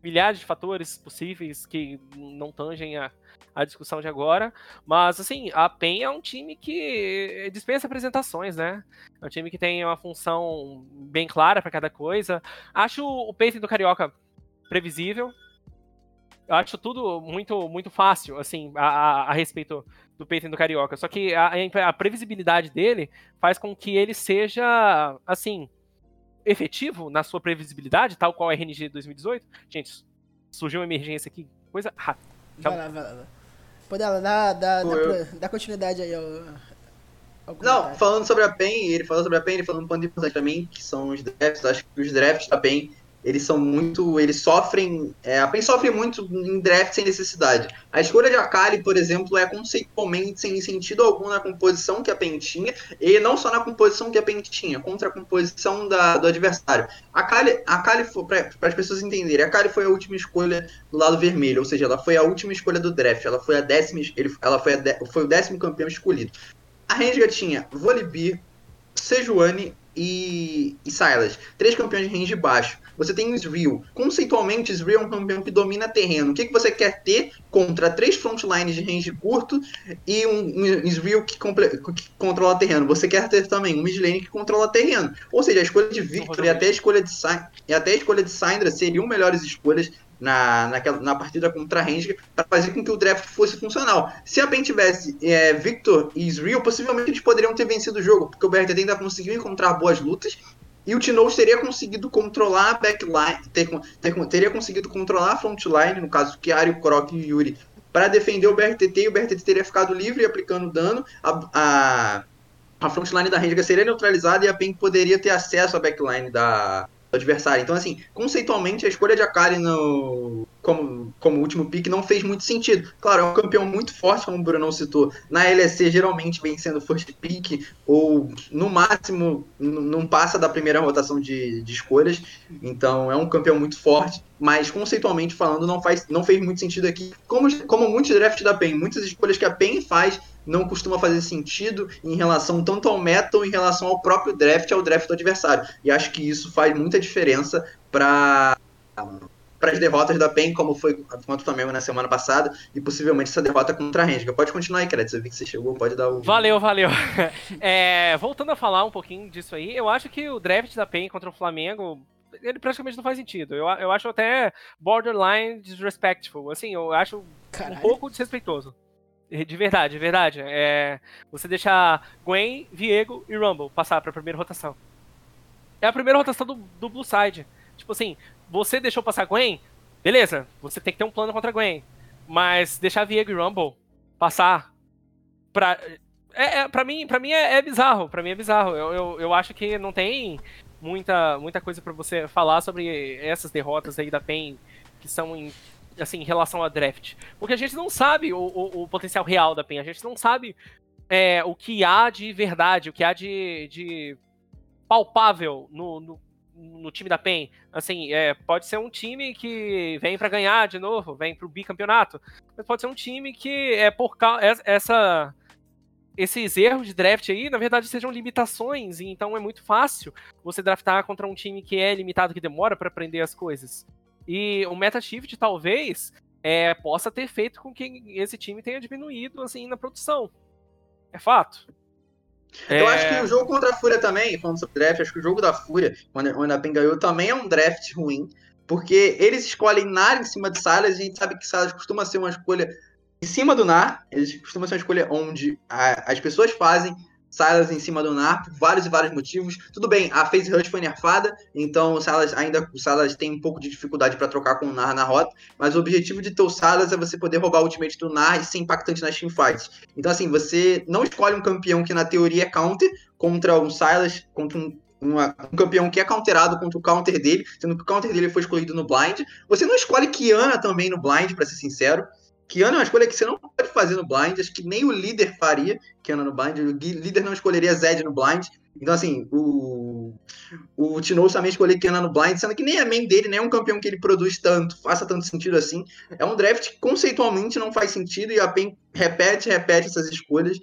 Milhares de fatores possíveis que não tangem a, a discussão de agora. Mas, assim, a PEN é um time que dispensa apresentações, né? É um time que tem uma função bem clara para cada coisa. Acho o pacing do Carioca previsível. Eu acho tudo muito muito fácil, assim, a, a, a respeito do pacing do Carioca. Só que a, a previsibilidade dele faz com que ele seja, assim, efetivo na sua previsibilidade, tal qual a RNG 2018. Gente, surgiu uma emergência aqui, coisa rápida. Vai lá, vai lá. Pô, dela, dá, dá, Pô, dá, eu... dá, continuidade aí ao, ao Não, falando sobre a PEN, ele falou sobre a PEN, ele falou um ponto importante pra mim, que são os drafts. Acho que os drafts da PEN eles são muito. Eles sofrem. É, a PEN sofre muito em draft sem necessidade. A escolha de Akali, por exemplo, é conceitualmente sem sentido algum na composição que a PEN tinha, e não só na composição que a PEN tinha, contra a composição da, do adversário. A Akali, para as pessoas entenderem, a Akali foi a última escolha do lado vermelho, ou seja, ela foi a última escolha do draft, ela foi a décima, ele, ela foi, a foi o décimo campeão escolhido. A Renga tinha Volibear, Sejuani e, e Silas. Três campeões de range baixo. Você tem o Israel. Conceitualmente, Israel é um campeão que domina terreno. O que, que você quer ter contra três frontlines de range curto e um, um Israel que, que, controla terreno? Você quer ter também um midlane que controla terreno. Ou seja, a escolha de Victor e até a escolha de, e até a escolha de Syndra seriam melhores escolhas na, naquela, na partida contra a Ranger para fazer com que o draft fosse funcional. Se a PEN tivesse é, Victor e Israel, possivelmente eles poderiam ter vencido o jogo, porque o BRTT ainda conseguiu encontrar boas lutas e o Tinoz teria conseguido controlar a backline, ter, ter, teria conseguido controlar a frontline, no caso Chiari, Krok e Yuri, para defender o BRTT e o BRTT teria ficado livre aplicando dano. A, a, a frontline da Ranger seria neutralizada e a PEN poderia ter acesso à backline da, adversário. Então, assim, conceitualmente, a escolha de Akali no, como, como último pick não fez muito sentido. Claro, é um campeão muito forte, como o Bruno citou. Na LEC, geralmente vem sendo first pick, ou no máximo não passa da primeira rotação de, de escolhas. Então, é um campeão muito forte. Mas, conceitualmente falando, não, faz, não fez muito sentido aqui. Como, como muitos drafts da PEN, muitas escolhas que a PEN faz não costuma fazer sentido em relação tanto ao meta ou em relação ao próprio draft, ao draft do adversário. E acho que isso faz muita diferença para para as derrotas da PEN, como foi contra o Flamengo na semana passada, e possivelmente essa derrota contra a Renga. Pode continuar aí, Crédito. Eu vi que você chegou, pode dar o. Valeu, valeu. <laughs> É, voltando a falar um pouquinho disso aí, eu acho que o draft da PEN contra o Flamengo. Ele praticamente não faz sentido. Eu, eu acho até borderline disrespectful. Assim, eu acho Caralho. um pouco desrespeitoso. De verdade, de verdade. É, você deixar Gwen, Viego e Rumble passar pra primeira rotação. É a primeira rotação do, do Blue Side. Tipo assim, você deixou passar Gwen, beleza, você tem que ter um plano contra Gwen. Mas deixar Viego e Rumble passar pra. É, é, pra mim, pra mim é, é bizarro. Pra mim é bizarro. Eu, eu, eu acho que não tem muita, muita coisa para você falar sobre essas derrotas aí da PEN que são em assim, em relação a draft. Porque a gente não sabe o, o, o potencial real da PEN, a gente não sabe é, o que há de verdade, o que há de, de palpável no, no, no, time da PEN. Assim, é, pode ser um time que vem para ganhar de novo, vem para o bicampeonato, mas pode ser um time que é por causa essa esses erros de draft aí, na verdade, sejam limitações, e então é muito fácil você draftar contra um time que é limitado, que demora para aprender as coisas. E o meta shift talvez é, possa ter feito com que esse time tenha diminuído assim na produção. É fato. Eu é... acho que o jogo contra a Fúria também, falando sobre draft, acho que o jogo da Fúria, quando a PEN ganhou, também é um draft ruim, porque eles escolhem NAR em cima de Silas, e a gente sabe que Silas costuma ser uma escolha em cima do NAR, eles costumam ser uma escolha onde a, as pessoas fazem Silas em cima do Nar por vários e vários motivos. Tudo bem, a Phase Rush foi nerfada, então o Silas ainda o Silas tem um pouco de dificuldade para trocar com o Nar na rota, mas o objetivo de ter o Silas é você poder roubar o ultimate do Nar e ser impactante nas teamfights. Então assim, você não escolhe um campeão que na teoria é counter contra um Silas, contra um uma, um campeão que é counterado contra o counter dele, sendo que o counter dele foi escolhido no blind. Você não escolhe Kiana também no blind, para ser sincero. Kiana é uma escolha que você não pode fazer no blind, acho que nem o líder faria Kiana no blind, o líder não escolheria Zed no blind. Então, assim, o, o Tinoz também escolheu Kiana no blind, sendo que nem a main dele, nem é um campeão que ele produz tanto, faça tanto sentido assim. É um draft que conceitualmente não faz sentido e a PEN repete, repete essas escolhas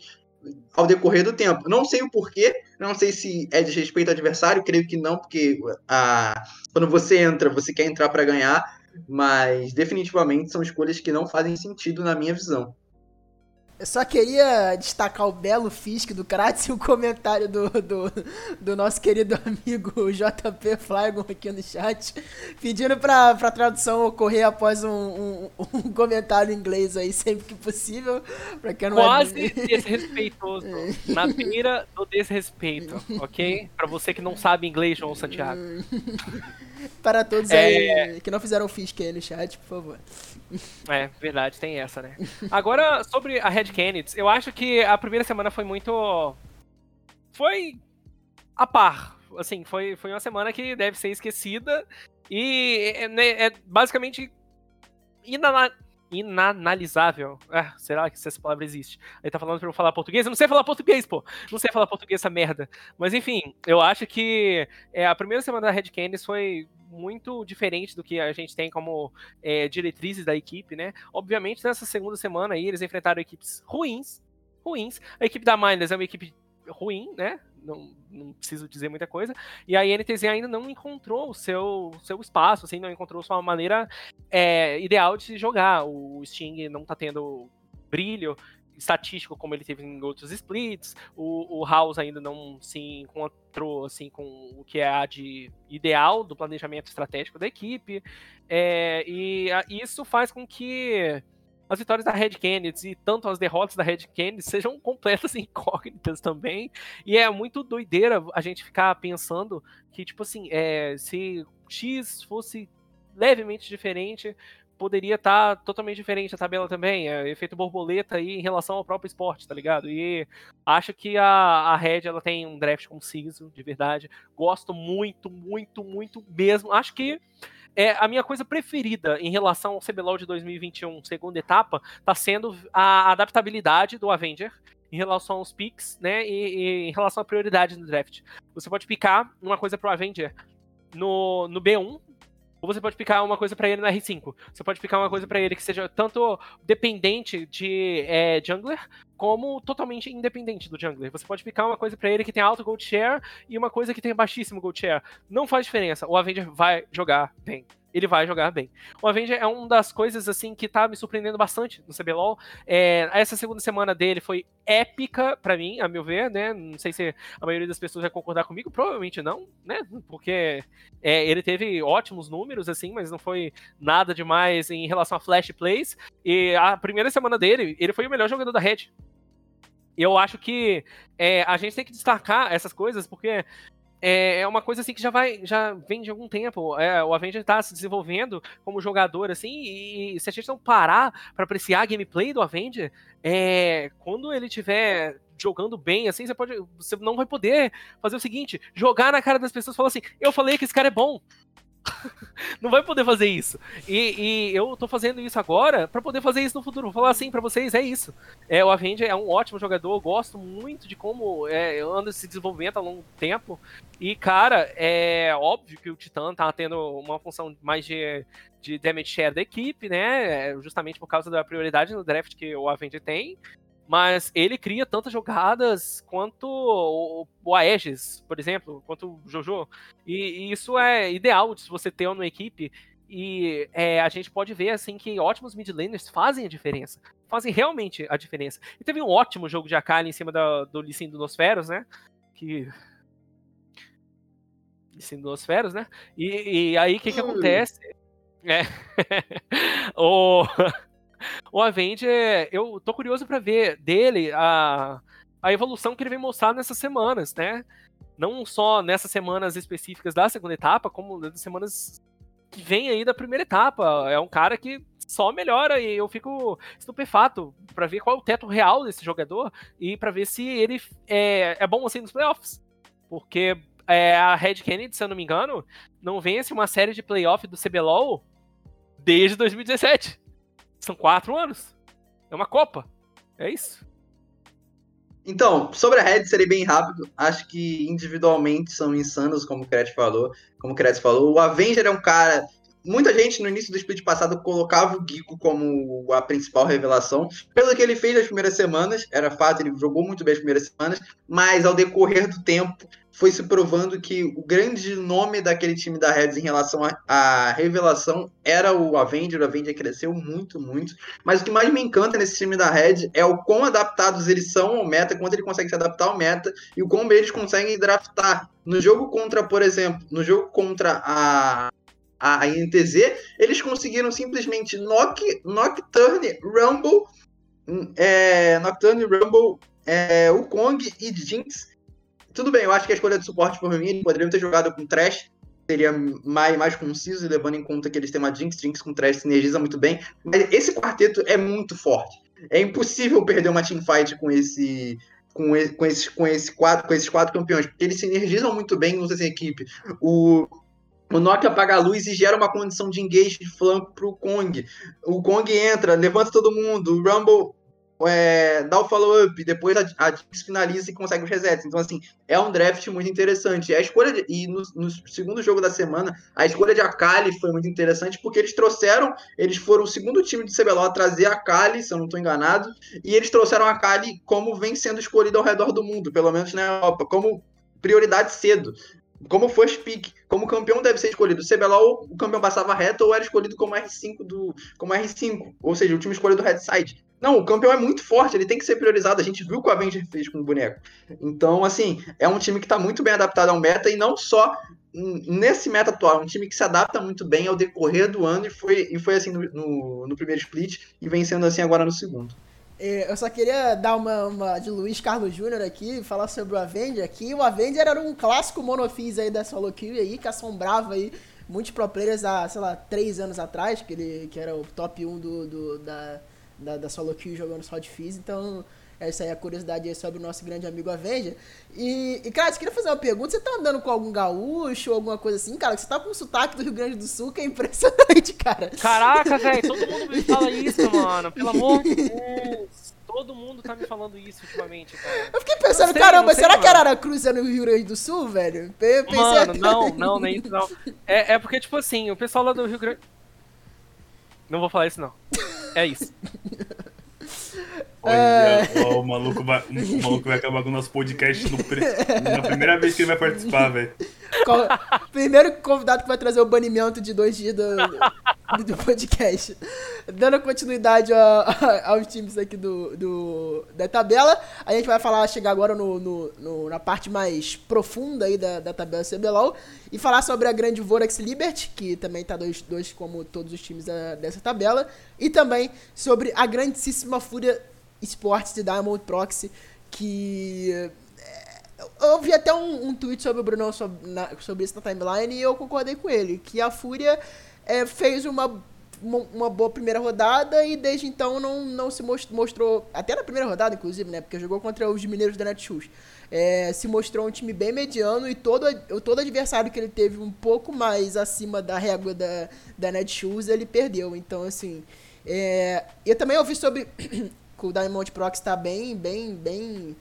ao decorrer do tempo. Não sei o porquê, não sei se é de respeito ao adversário, creio que não, porque a, quando você entra, você quer entrar para ganhar, mas definitivamente são escolhas que não fazem sentido na minha visão. Eu só queria destacar o belo Fisk do Kratz e o comentário do, do, do, nosso querido amigo JP Flygon aqui no chat, pedindo pra, pra tradução ocorrer após um, um, um comentário em inglês aí, sempre que possível. Pra quem não é Quase é... desrespeitoso. na beira do desrespeito, ok? Pra você que não sabe inglês, João Santiago. <laughs> Para todos é... aí que não fizeram Fisk aí no chat, por favor. <laughs> É, verdade, tem essa, né? Agora, sobre a Red Kennedy, eu acho que a primeira semana foi muito. Foi a par. Assim, foi, foi uma semana que deve ser esquecida. E é, né, é basicamente inana inanalisável. Ah, será que essa palavra existe? Aí tá falando pra eu falar português? Eu não sei falar português, pô. Não sei falar português essa merda. Mas enfim, eu acho que é, a primeira semana da Red Candies foi muito diferente do que a gente tem como é, diretrizes da equipe, né? Obviamente, nessa segunda semana aí, eles enfrentaram equipes ruins, ruins. A equipe da Minders é uma equipe ruim, né? Não, não preciso dizer muita coisa. E a NTZ ainda não encontrou o seu, seu espaço, assim, não encontrou sua maneira é, ideal de se jogar. O Sting não tá tendo brilho estatístico como ele teve em outros splits. O, o House ainda não se encontrou assim com o que é a de ideal do planejamento estratégico da equipe. É, e a, isso faz com que as vitórias da Red Kennedy e tanto as derrotas da Red Kennedy sejam <laughs> completas incógnitas também. E é muito doideira a gente ficar pensando que, tipo assim, é, se X fosse levemente diferente, poderia estar tá totalmente diferente a tabela também. É, efeito borboleta aí em relação ao próprio esporte, tá ligado? E acho que a, a Red ela tem um draft conciso, de verdade. Gosto muito, muito, muito mesmo. Acho que é a minha coisa preferida em relação ao CBLOL de 2021, segunda etapa, tá sendo a adaptabilidade do Avenger em relação aos picks, né? E, e em relação à prioridade no draft. Você pode picar uma coisa pro Avenger no, no B1, ou você pode picar uma coisa para ele no R5. Você pode picar uma coisa para ele que seja tanto dependente de é, jungler, como totalmente independente do jungler. Você pode picar uma coisa para ele que tem alto gold share e uma coisa que tem baixíssimo gold share. Não faz diferença. O Avenger vai jogar bem ele vai jogar bem. O Avenger é uma das coisas assim que tá me surpreendendo bastante no CBLOL. É, essa segunda semana dele foi épica para mim, a meu ver, né? Não sei se a maioria das pessoas vai concordar comigo, provavelmente não, né? Porque é, ele teve ótimos números, assim, mas não foi nada demais em relação a flash plays. E a primeira semana dele, ele foi o melhor jogador da Red. Eu acho que é, a gente tem que destacar essas coisas, porque é, é uma coisa assim que já vai, já vem de algum tempo. É, o Avenger tá se desenvolvendo como jogador, assim, e, e se a gente não parar para apreciar a gameplay do Avenger, é, quando ele tiver jogando bem, assim, você pode. Você não vai poder fazer o seguinte: jogar na cara das pessoas e falar assim, eu falei que esse cara é bom. <laughs> não vai poder fazer isso. E, e, eu tô fazendo isso agora para poder fazer isso no futuro. Vou falar assim para vocês, é isso. É, o Avenger é um ótimo jogador, gosto muito de como é, anda se desenvolvendo ao longo tempo. E, cara, é óbvio que o Titã tá tendo uma função mais de, de damage share da equipe, né? Justamente por causa da prioridade no draft que o Avenger tem mas ele cria tantas jogadas quanto o, o Aegis, por exemplo, quanto o Jojo. E, e, isso é ideal se você ter uma equipe. E é, a gente pode ver assim que ótimos mid laners fazem a diferença. Fazem realmente a diferença. E teve um ótimo jogo de Akali em cima da, do Lissin do Nosferos, né? Que. Lissin do Nosferos, né? E, e aí o que, que acontece? É. <laughs> o. O Avenger, eu tô curioso para ver dele a, a evolução que ele vem mostrar nessas semanas, né? Não só nessas semanas específicas da segunda etapa, como nas semanas que vem aí da primeira etapa. É um cara que só melhora e eu fico estupefato para ver qual é o teto real desse jogador e para ver se ele é, é bom assim nos playoffs. Porque é, a Red Kennedy, se eu não me engano, não vence uma série de playoffs do CBLOL desde 2017. São quatro anos. É uma Copa. É isso. Então, sobre a Red, serei bem rápido. Acho que individualmente são insanos, como o Kretz falou. Como o Kretz falou, o Avenger é um cara. Muita gente no início do split passado colocava o Gigo como a principal revelação. Pelo que ele fez nas primeiras semanas, era fato, ele jogou muito bem as primeiras semanas, mas ao decorrer do tempo, foi se provando que o grande nome daquele time da Reds em relação à revelação era o Avenger. O Avenger cresceu muito, muito. Mas o que mais me encanta nesse time da Red é o quão adaptados eles são ao meta, quanto ele consegue se adaptar ao meta e o quão bem eles conseguem draftar. No jogo contra, por exemplo, no jogo contra a a INTZ, eles conseguiram simplesmente knock, Nocturne, Rumble, é, Nocturne, Rumble, é, o Kong e Jinx tudo bem, eu acho que a escolha de suporte por mim, poderiam ter jogado com Trash, seria mais, mais conciso, levando em conta que eles têm uma Jinx, Jinx com Trash sinergiza muito bem. Mas esse quarteto é muito forte. É impossível perder uma teamfight com esse. Com, esse, com, esse quatro, com esses quatro campeões, porque eles sinergizam muito bem, usam equipe. O, o Nokia apaga a luz e gera uma condição de engage de flanco pro Kong. O Kong entra, levanta todo mundo, o Rumble é, dá o follow-up, depois a, a Jinx finaliza e consegue os resets. Então, assim, é um draft muito interessante. A escolha de, e no, no, segundo jogo da semana, a escolha de Akali foi muito interessante, porque eles trouxeram, eles foram o segundo time de CBLOL a trazer a Akali, se eu não estou enganado, e eles trouxeram a Akali como vem sendo escolhida ao redor do mundo, pelo menos na Europa, como prioridade cedo como first pick, como campeão deve ser escolhido. CBLOL, o campeão passava reto ou era escolhido como R5 do como R5, ou seja, o time escolhido do red side. Não, o campeão é muito forte, ele tem que ser priorizado. A gente viu o que o Avenger fez com o boneco. Então, assim, é um time que está muito bem adaptado ao meta e não só nesse meta atual, é um time que se adapta muito bem ao decorrer do ano e foi, e foi assim no, no, no primeiro split e vem sendo assim agora no segundo. É, eu só queria dar uma, uma de Luiz Carlos Júnior aqui, falar sobre o Avenger aqui. O Avenger era um clássico monofis aí da solo aí, que assombrava aí muitos pro players há, sei lá, três anos atrás, que ele que era o top 1 do, do da, da, da solo kill jogando só de Fizz, então essa aí é a curiosidade aí sobre o nosso grande amigo Avenger. E, e cara, eu queria fazer uma pergunta, você tá andando com algum gaúcho ou alguma coisa assim, cara, que você tá com o sotaque do Rio Grande do Sul, que é impressionante, <laughs> cara. Caraca, velho, todo mundo me fala isso, mano, pelo amor de Deus. Todo mundo tá me falando isso ultimamente, cara. Eu fiquei pensando, sei, caramba, sei, será mano. que Araracruz é no Rio Grande do Sul, velho? Pensei mano, até... não, não, nem isso não. É, é porque, tipo assim, o pessoal lá do Rio Grande... Não vou falar isso, não. É isso. Olha, é... o, maluco vai, o maluco vai acabar com o nosso podcast no, na primeira vez que ele vai participar, velho. Primeiro convidado que vai trazer o banimento de dois dias do, do podcast. Dando continuidade a, aos times aqui do, do, da tabela, a gente vai falar, chegar agora no, no, no na parte mais profunda aí da, da tabela CBLOL e falar sobre a grande Vorax Liberty, que também tá dois, dois como todos os times da, dessa tabela, e também sobre a grandíssima Fúria Sports de Diamond Proxy, que eu vi até um, um tweet sobre o Brunão sobre, na, sobre isso na timeline e eu concordei com ele, que a Fúria é, fez uma, uma boa primeira rodada e desde então não, não se mostrou, até na primeira rodada inclusive, né, porque jogou contra os mineiros da Netshoes, é, se mostrou um time bem mediano e todo, todo adversário que ele teve um pouco mais acima da régua da, da Netshoes, ele perdeu, então assim, é, eu também ouvi sobre o Diamond Prox está bem, bem, bem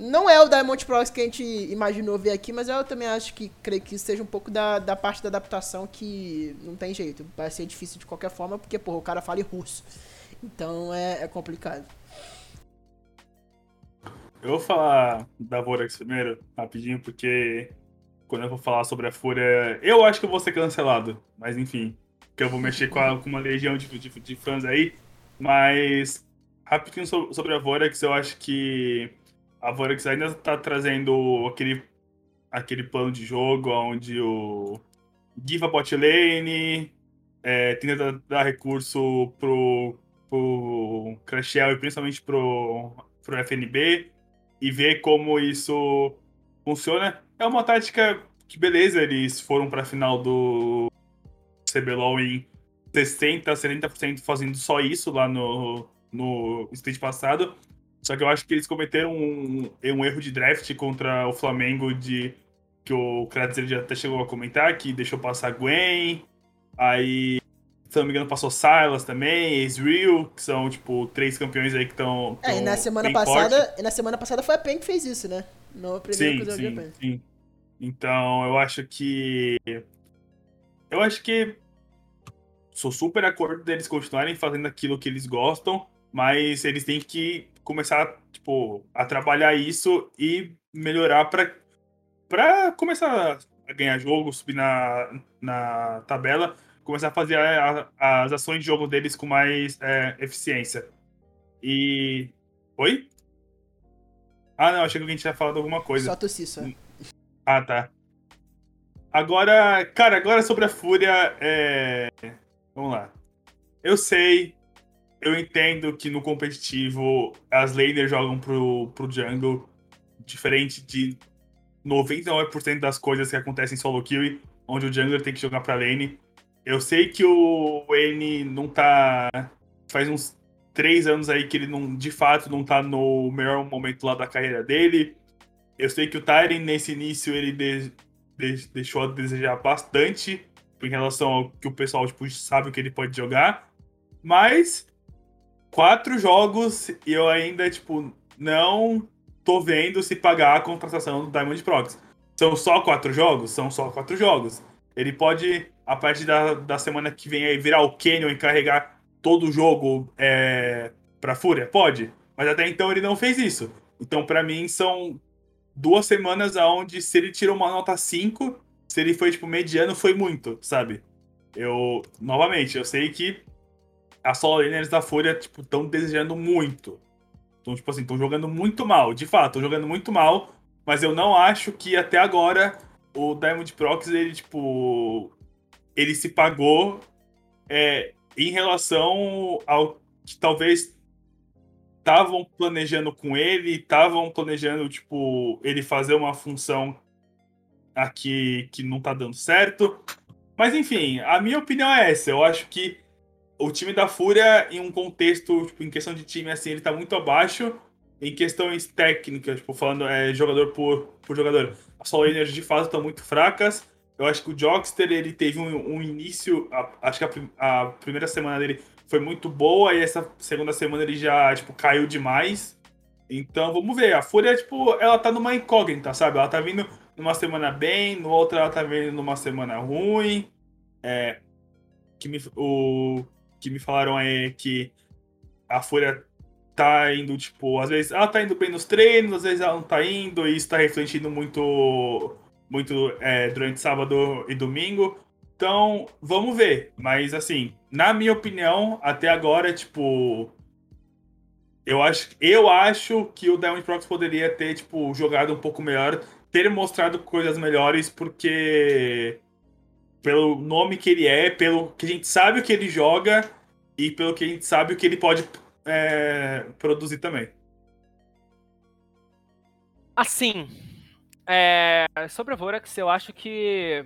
não é o Diamond Prox que a gente imaginou ver aqui, mas eu também acho que creio que seja um pouco da, da parte da adaptação que não tem jeito. Vai ser difícil de qualquer forma, porque, porra, o cara fala em russo. Então é, é complicado. Eu vou falar da Vorax primeiro, rapidinho, porque quando eu vou falar sobre a Fúria, eu acho que eu vou ser cancelado. Mas enfim, que eu vou mexer com, a, com uma legião de, de, de, fãs aí. Mas, rapidinho sobre a Vorax, eu acho que a Vorax ainda está trazendo aquele, aquele plano de jogo onde o give a bot lane, é, tenta dar recurso pro, pro Crashel e principalmente pro, pro FNB e ver como isso funciona. É uma tática que, beleza, eles foram para a final do CBLOL em 60%, 70% fazendo só isso lá no, no split passado. Só que eu acho que eles cometeram um, um erro de draft contra o Flamengo de que o Kratos ele já até chegou a comentar, que deixou passar Gwen, aí, se não me engano, passou Silas também, Ezreal, que são, tipo, três campeões aí que estão. É, e na semana passada. E na semana passada foi a PEN que fez isso, né? No primeiro sim, sim, sim, sim. Então, eu acho que. Eu acho que. Sou super acordo deles continuarem fazendo aquilo que eles gostam, mas eles têm que começar, tipo, a trabalhar isso e melhorar para para começar a ganhar jogo, subir na, na tabela, começar a fazer a, a, as ações de jogo deles com mais é, eficiência. E. Oi? Ah, não, achei que a gente tinha falado alguma coisa. Só tossi, só. Ah, tá. Agora, cara, agora sobre a Fúria, é... Vamos lá. Eu sei eu entendo que no competitivo as laners jogam pro, pro jungle, diferente de 99% das coisas que acontecem em solo kill, onde o jungler tem que jogar pra lane. Eu sei que o N não tá. Faz uns três anos aí que ele não, de fato, não tá no melhor momento lá da carreira dele. Eu sei que o Tyrion, nesse início, ele de, deixou a desejar bastante em relação ao que o pessoal tipo, sabe o que ele pode jogar. Mas quatro jogos e eu ainda, tipo, não tô vendo se pagar a contratação do Diamond Prox. São só quatro jogos? São só quatro jogos. Ele pode, a partir da, da semana que vem, aí, virar o Canyon e carregar todo o jogo é, pra Fúria? Pode. Mas até então ele não fez isso. Então, para mim, são duas semanas onde se ele tirou uma nota 5, se ele foi, tipo, mediano, foi muito, sabe? Eu, novamente, eu sei que as solo laners da Fúria, tipo, estão desejando muito. Então, tipo assim, estão jogando muito mal. De fato, estão jogando muito mal. Mas eu não acho que até agora o Diamond Prox, ele, tipo. Ele se pagou é, em relação ao que talvez estavam planejando com ele, estavam planejando, tipo, ele fazer uma função aqui que não tá dando certo. Mas enfim, a minha opinião é essa. Eu acho que o time da Fúria, em um contexto, tipo, em questão de time, assim, ele tá muito abaixo. Em questões técnicas, tipo, falando é, jogador por, por jogador, as solo laners de fato estão muito fracas. Eu acho que o Jockster, ele teve um, um início, a, acho que a, a, primeira semana dele foi muito boa, e essa segunda semana ele já, tipo, caiu demais. Então, vamos ver. A Fúria, tipo, ela tá numa incógnita, sabe? Ela tá vindo numa semana bem, no outra ela tá vindo numa semana ruim. É, que me, o, que me falaram é que a Fúria tá indo, tipo, às vezes ela tá indo bem nos treinos, às vezes ela não tá indo, e isso tá refletindo muito, muito é, durante sábado e domingo. Então, vamos ver. Mas, assim, na minha opinião, até agora, tipo. Eu acho, eu acho que o Diamond Prox poderia ter, tipo, jogado um pouco melhor, ter mostrado coisas melhores, porque. Pelo nome que ele é, pelo que a gente sabe o que ele joga, e pelo que a gente sabe o que ele pode é, produzir também. Assim, é, sobre a Vorax, eu acho que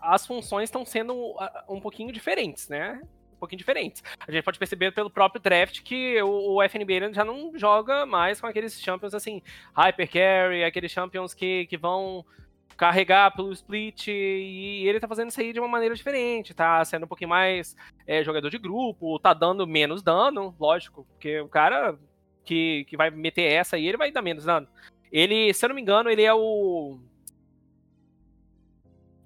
as funções estão sendo um pouquinho diferentes, né? Um pouquinho diferentes. A gente pode perceber pelo próprio draft que o, o FNB já não joga mais com aqueles champions assim, Hyper Carry, aqueles champions que, que vão carregar pelo split e ele tá fazendo isso aí de uma maneira diferente, tá sendo um pouquinho mais é, jogador de grupo, tá dando menos dano, lógico, porque o cara que, que vai meter essa aí, ele vai dar menos dano. Ele, se eu não me engano, ele é o.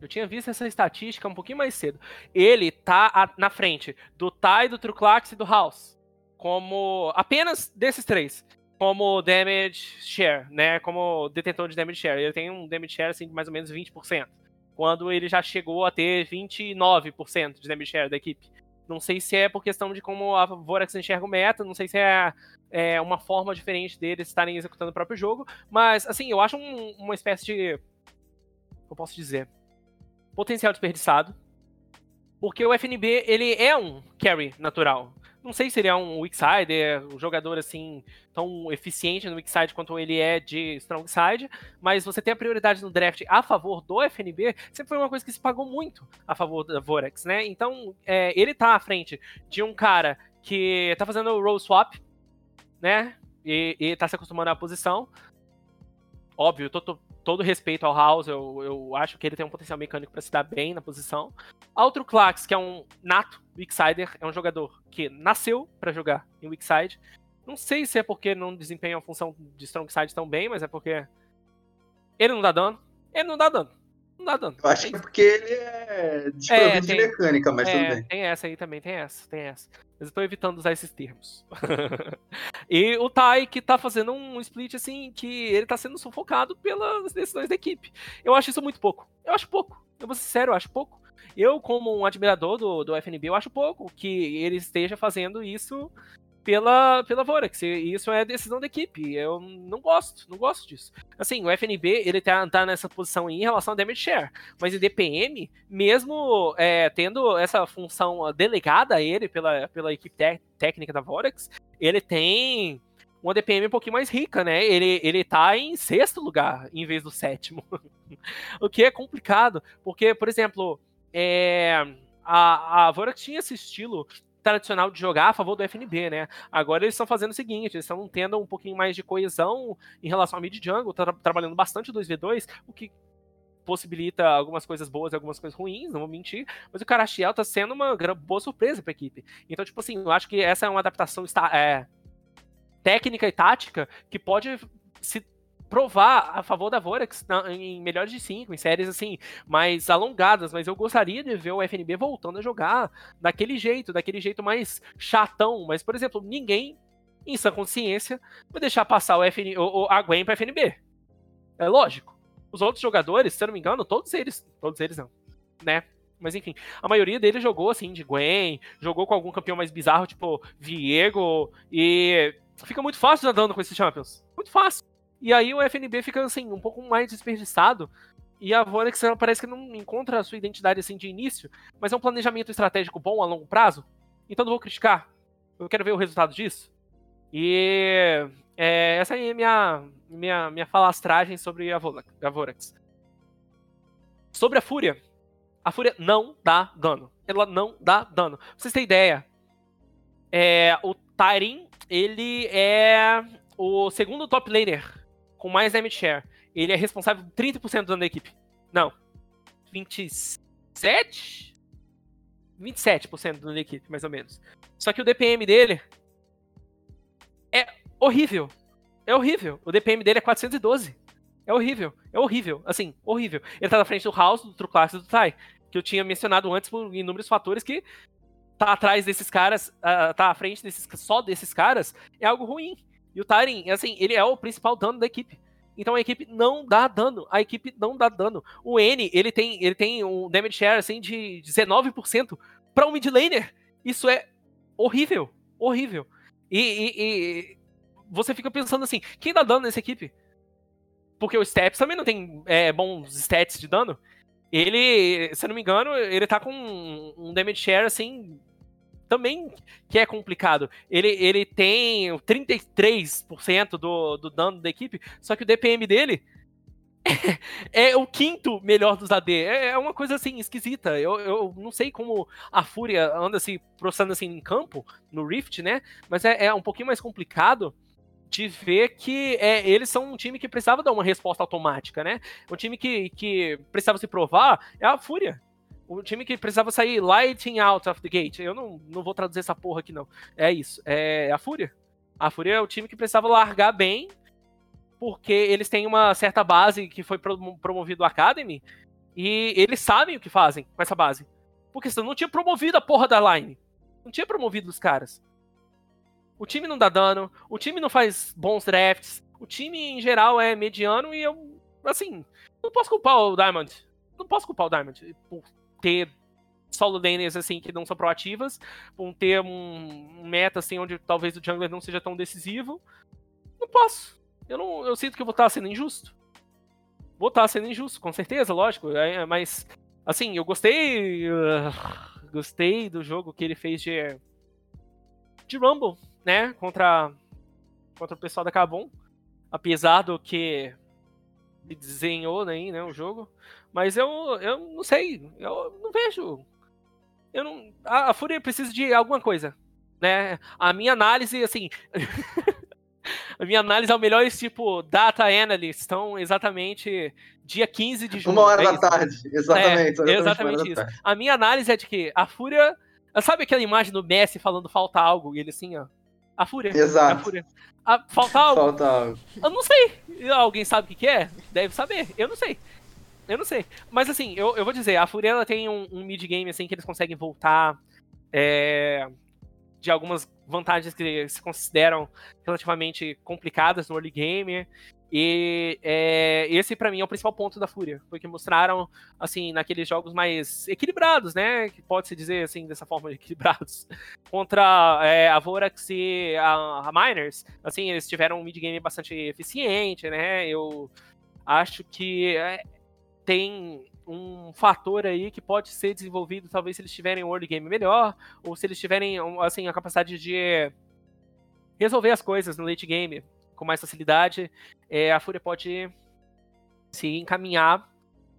Eu tinha visto essa estatística um pouquinho mais cedo. Ele tá na frente do Tai, do Truclax e do House. Como. Apenas desses três como damage share, né? Como detentor de damage share. Ele tem um damage share assim, de mais ou menos 20%. Quando ele já chegou a ter 29% de damage share da equipe. Não sei se é por questão de como a Vorax enxerga o meta, não sei se é, é uma forma diferente deles estarem executando o próprio jogo, mas assim, eu acho um, uma espécie de. Eu posso dizer? Potencial desperdiçado. Porque o FNB, ele é um carry natural. Não sei se ele é um weak side, é um jogador assim tão eficiente no weak side quanto ele é de strong side, mas você ter a prioridade no draft a favor do FNB sempre foi uma coisa que se pagou muito a favor da Vorax, né? Então, é, ele tá à frente de um cara que tá fazendo o roll swap, né? E, e tá se acostumando à posição. Óbvio, tô, tô todo respeito ao House, eu, eu acho que ele tem um potencial mecânico para se dar bem na posição. Outro Clax, que é um nato Wicksider, é um jogador que nasceu para jogar em Wickside. Não sei se é porque não desempenha a função de Strong Side tão bem, mas é porque ele não dá dano. Ele não dá dano. Não dá dano. Eu acho que é porque ele é desprovido é, de mecânica, mas é, tudo bem. Tem essa aí também, tem essa, tem essa. Mas eu tô evitando usar esses termos. <laughs> e o Tai, que tá fazendo um split assim, que ele tá sendo sufocado pelas decisões da equipe. Eu acho isso muito pouco. Eu acho pouco. Eu vou ser sério, eu acho pouco. Eu, como um admirador do, do FNB, eu acho pouco que ele esteja fazendo isso pela, pela Vorax. E isso é decisão da equipe. Eu não gosto, não gosto disso. Assim, o FNB, ele tá, tá nessa posição em relação a damage share. Mas em DPM, mesmo é, tendo essa função delegada a ele pela, pela equipe técnica da Vorax, ele tem uma DPM um pouquinho mais rica, né? Ele, ele tá em sexto lugar em vez do sétimo. <laughs> o que é complicado, porque, por exemplo, é, a, a Vorax tinha esse estilo tradicional de jogar a favor do FNB, né? Agora eles estão fazendo o seguinte, eles estão tendo um pouquinho mais de coesão em relação ao mid jungle, tá trabalhando bastante 2v2, o que possibilita algumas coisas boas e algumas coisas ruins, não vou mentir, mas o Carachiel tá sendo uma boa surpresa pra equipe. Então, tipo assim, eu acho que essa é uma adaptação é, técnica e tática que pode se provar a favor da Vorax em melhores de cinco, em séries assim, mais alongadas, mas eu gostaria de ver o FNB voltando a jogar daquele jeito, daquele jeito mais chatão, mas, por exemplo, ninguém em sã consciência vai deixar passar o, FN, o, a Gwen pra FNB. É lógico. Os outros jogadores, se eu não me engano, todos eles, todos eles não, né? Mas enfim, a maioria deles jogou assim de Gwen, jogou com algum campeão mais bizarro, tipo Viego, e fica muito fácil andando com esses champions. Muito fácil. E aí o FNB fica assim, um pouco mais desperdiçado. E a Vonex parece que não encontra a sua identidade assim de início, mas é um planejamento estratégico bom a longo prazo. Então não vou criticar. Eu quero ver o resultado disso. E é, essa aí é minha, minha, minha falastragem sobre a, Vorax. Sobre a Fúria. A Fúria não dá dano. Ela não dá dano. Pra vocês terem ideia, é, o Tyrin, ele é o segundo top laner com mais damage share. Ele é responsável por 30% do dano da equipe. Não. 27? 27% do dano da equipe, mais ou menos. Só que o DPM dele é horrível. É horrível. O DPM dele é 412. É horrível. É horrível. Assim, horrível. Ele tá na frente do House, do Truclass e do Tai. Que eu tinha mencionado antes por inúmeros fatores que tá atrás desses caras, uh, tá à frente desses, só desses caras, é algo ruim. E o Tyrion, assim, ele é o principal dano da equipe. Então a equipe não dá dano. A equipe não dá dano. O N, ele tem, ele tem um damage share assim de 19% para um mid laner. Isso é horrível. Horrível. E, e, e, você fica pensando assim, quem dá dano nessa equipe? Porque o Steps também não tem é, bons stats de dano. Ele, se eu não me engano, ele tá com um damage share assim também que é complicado. Ele, ele tem 33% do, do dano da equipe, só que o DPM dele <laughs> é, é o quinto melhor dos AD. É, é uma coisa assim esquisita. Eu, eu não sei como a Fúria anda se processando assim em campo, no Rift, né? Mas é, é um pouquinho mais complicado de ver que é, eles são um time que precisava dar uma resposta automática, né? Um time que, que precisava se provar é a Fúria o time que precisava sair lighting out of the gate. Eu não, não vou traduzir essa porra aqui, não. É isso. É a Fúria. A Fúria é o time que precisava largar bem, porque eles têm uma certa base que foi promovido a Academy, e eles sabem o que fazem com essa base. Porque senão não tinha promovido a porra da line. Não tinha promovido os caras. O time não dá dano, o time não faz bons drafts, o time em geral é mediano e eu, assim, não posso culpar o Diamond. Não posso culpar o Diamond por ter solo laners assim que não são proativas, vão ter um, meta assim onde talvez o jungler não seja tão decisivo. Não posso. Eu não, eu sinto que eu vou estar sendo injusto. Vou estar sendo injusto, com certeza, lógico. É, mas assim, eu gostei, uh, gostei do jogo que ele fez de de Rumble, né, contra contra o pessoal da Cabum, apesar do que desenhou aí, né, o jogo. Mas eu, eu não sei, eu não vejo. Eu não, a, a Fúria precisa de alguma coisa, né? A minha análise, assim, <laughs> a minha análise é o melhor tipo data analyst, estão exatamente dia 15 de junho. Uma hora é da tarde, exatamente. É, exatamente isso. A minha análise é de que a Fúria, sabe aquela imagem do Messi falando falta algo e ele assim, ó, a Fúria. Exato. A Fúria. A, falta algo. Falta algo. Eu não sei. Alguém sabe o que, que é? Deve saber. Eu não sei. Eu não sei. Mas assim, eu, eu vou dizer, a Fúria ela tem um, um mid-game assim que eles conseguem voltar é, de algumas vantagens que se consideram relativamente complicadas no early game. E é, esse para mim é o principal ponto da Fúria, porque mostraram assim naqueles jogos mais equilibrados, né, que pode se dizer assim dessa forma equilibrados, <laughs> contra é, a Vorax e a, a, Miners, assim eles tiveram um mid game bastante eficiente, né? Eu acho que é, tem um fator aí que pode ser desenvolvido, talvez se eles tiverem um early game melhor, ou se eles tiverem assim a capacidade de resolver as coisas no late game com mais facilidade, é, a Fúria pode se encaminhar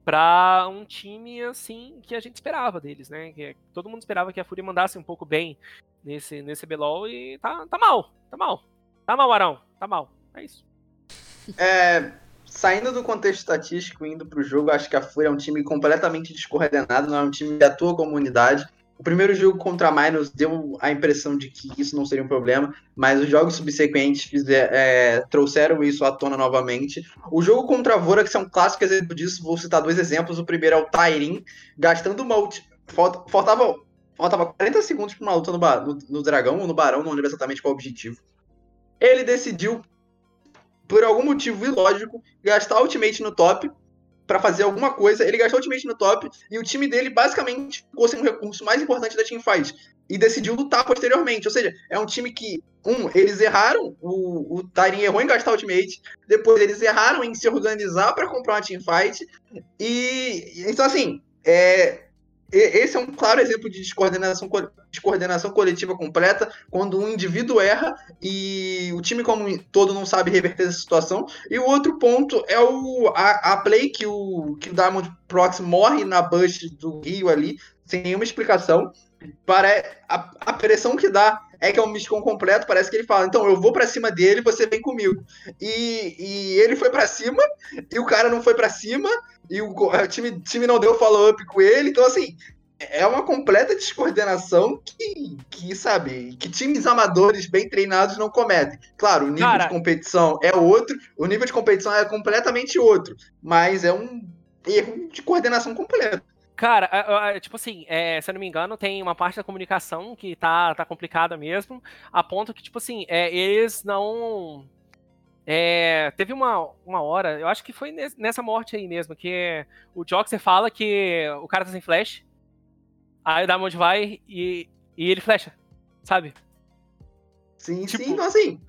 para um time assim que a gente esperava deles, né? Que todo mundo esperava que a Fúria mandasse um pouco bem nesse nesse BLOL e tá, tá mal, tá mal. Tá mal, Arão, tá mal. É isso. É, saindo do contexto estatístico indo para o jogo, acho que a Fúria é um time completamente descoordenado, não é um time que atua como unidade. O primeiro jogo contra a Miners deu a impressão de que isso não seria um problema, mas os jogos subsequentes fizer, é, trouxeram isso à tona novamente. O jogo contra a Vorax é um clássico exemplo disso, vou citar dois exemplos. O primeiro é o Tyrin, gastando uma ult... Faltava, faltava 40 segundos para uma luta no, no, no Dragão ou no Barão, não lembro exatamente qual o objetivo. Ele decidiu, por algum motivo ilógico, gastar ultimate no top para fazer alguma coisa. Ele gastou ultimate no top e o time dele basicamente ficou sem o recurso mais importante da teamfight e decidiu lutar posteriormente. Ou seja, é um time que, um, eles erraram, o, o Tyrion errou em gastar ultimate, depois eles erraram em se organizar para comprar uma teamfight. E então, assim, é, esse é um claro exemplo de descoordenação, descoordenação coletiva completa, quando um indivíduo erra e o time como todo não sabe reverter essa situação. E o outro ponto é o, a, a play que o, que o Diamond Prox morre na bush do Rio ali, sem nenhuma explicação. Para, a, a pressão que dá é que é um Mysticon completo, parece que ele fala, então eu vou para cima dele, você vem comigo. E, e ele foi para cima, e o cara não foi para cima, e o, o time, time não deu follow-up com ele, então assim, é uma completa descoordenação que, que, sabe, que times amadores bem treinados não cometem. Claro, o nível cara... de competição é outro, o nível de competição é completamente outro, mas é um erro de coordenação completo. Cara, tipo assim, é, se eu não me engano, tem uma parte da comunicação que tá, tá complicada mesmo, a ponto que, tipo assim, é, eles não. É, teve uma, uma hora, eu acho que foi nessa morte aí mesmo, que o Joxer fala que o cara tá sem flash, aí o Diamond vai e, e ele flecha, sabe? Sim, tipo... sim, então assim.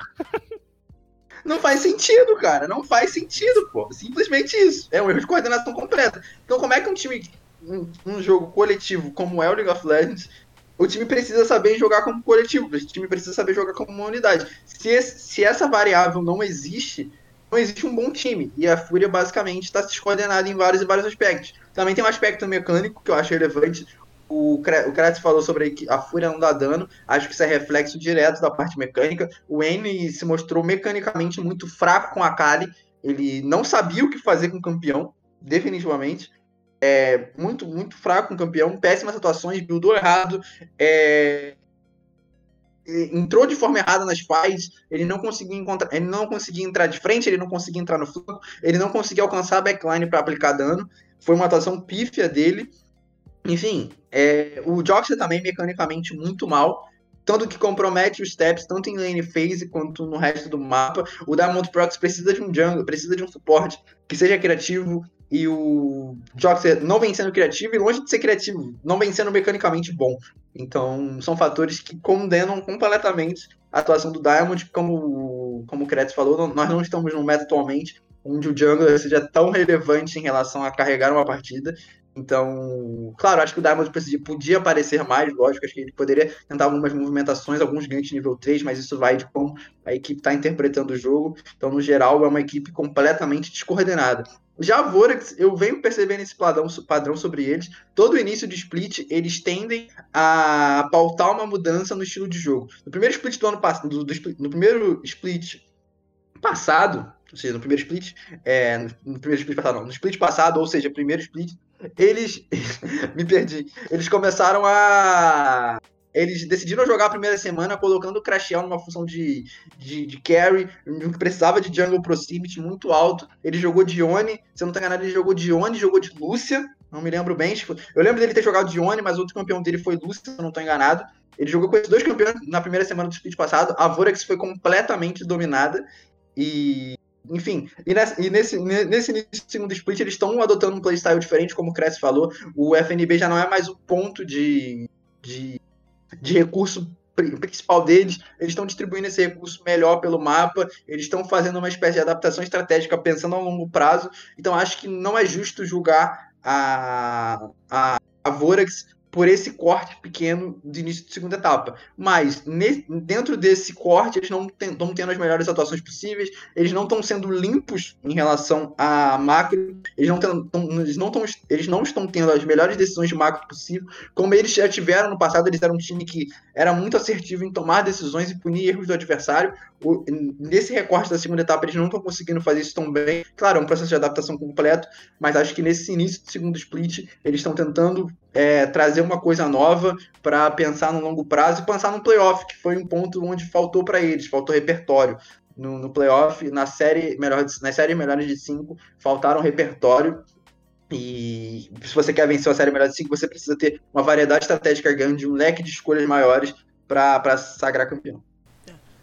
não faz sentido, cara. Não faz sentido, pô. Simplesmente isso. É um erro de coordenação completa. Então, como é que um time um, um jogo coletivo como é o League of Legends, o time precisa saber jogar como coletivo, o time precisa saber jogar como uma unidade. Se, esse, se essa variável não existe, não existe um bom time. E a Fúria basicamente está se descoordenada em vários e vários aspectos. Também tem um aspecto mecânico que eu acho relevante. O, o falou sobre que a Fúria não dá dano. Acho que isso é reflexo direto da parte mecânica. O N se mostrou mecanicamente muito fraco com a Kali. Ele não sabia o que fazer com o campeão, definitivamente é, muito, muito fraco um campeão, péssimas atuações, buildou errado, é, entrou de forma errada nas fights, ele não conseguia encontrar, ele não conseguia entrar de frente, ele não conseguia entrar no flanco, ele não conseguia alcançar a backline para aplicar dano. Foi uma atuação pífia dele. Enfim, é, o Joxer também mecanicamente muito mal, tanto que compromete os steps tanto em lane phase quanto no resto do mapa. O Diamond Prox precisa de um jungle, precisa de um suporte que seja criativo, e o Joxer não vem sendo criativo e longe de ser criativo, não vem sendo mecanicamente bom. Então, são fatores que condenam completamente a atuação do Diamond, como, como o Kretz falou, nós não estamos num meta atualmente onde o jungler seja tão relevante em relação a carregar uma partida. Então, claro, acho que o Diamond podia aparecer mais, lógico, acho que ele poderia tentar algumas movimentações, alguns ganhos nível 3, mas isso vai de como a equipe está interpretando o jogo. Então, no geral, é uma equipe completamente descoordenada. Já a Vorax, eu venho percebendo esse padrão, padrão sobre eles. Todo início de split, eles tendem a pautar uma mudança no estilo de jogo. No primeiro split do ano passado, no primeiro split passado, ou seja, no primeiro split, é, no primeiro split passado, não, no split passado, ou seja, primeiro split, eles <laughs> me perdi. Eles começaram a eles decidiram jogar a primeira semana colocando o Crashel numa função de, de, de carry, que precisava de jungle proximity muito alto. Ele jogou de Oni, se eu não tô enganado, ele jogou de Oni, jogou de Lúcia, não me lembro bem. Tipo, eu lembro dele ter jogado de Oni, mas outro campeão dele foi Lúcia, se eu não tô enganado. Ele jogou com esses dois campeões na primeira semana do split passado. A Vorax foi completamente dominada. E enfim, e nesse, e nesse, nesse início do segundo split, eles estão adotando um playstyle diferente, como o Cress falou. O FNB já não é mais o ponto de, de de recurso principal deles, eles estão distribuindo esse recurso melhor pelo mapa, eles estão fazendo uma espécie de adaptação estratégica pensando a longo prazo, então acho que não é justo julgar a, a, a Vorax por esse corte pequeno de início de segunda etapa. Mas dentro desse corte, eles não estão tendo as melhores atuações possíveis, eles não estão sendo limpos em relação a macro, eles não, tão, eles, não tão, eles não estão tendo as melhores decisões de macro possível, como eles já tiveram no passado, eles eram um time que era muito assertivo em tomar decisões e punir erros do adversário. Nesse recorte da segunda etapa, eles não estão conseguindo fazer isso tão bem. Claro, é um processo de adaptação completo, mas acho que nesse início do segundo split, eles estão tentando é, trazer uma coisa nova para pensar no longo prazo e pensar no playoff, que foi um ponto onde faltou para eles, faltou repertório. No, no playoff, na série, melhor, na série Melhores de 5, faltaram repertório. E se você quer vencer a série Melhores de 5, você precisa ter uma variedade estratégica grande, um leque de escolhas maiores para sagrar campeão.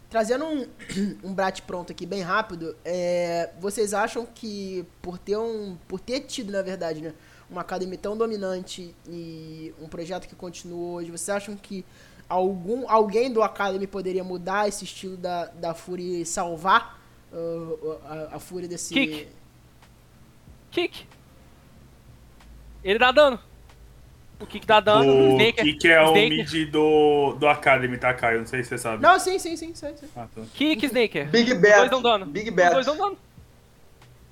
Trazendo um, <clears throat> um brate pronto aqui bem rápido, é, vocês acham que por ter um. por ter tido, na verdade, né? uma academia tão dominante e um projeto que continua hoje, vocês acham que algum alguém do Academy poderia mudar esse estilo da, da Fury e salvar uh, a, a Fury desse... Kick. Kick. Ele dá dano. O Kick dá dano. O Snake, Kick é o mid do, do Academy, tá, Caio? Não sei se você sabe. Não, sim, sim, sim. sim, sim. Ah, tá. Kick, Snaker. Big Bet. Os dois dão dano. Big Bet. Os dois dão dano.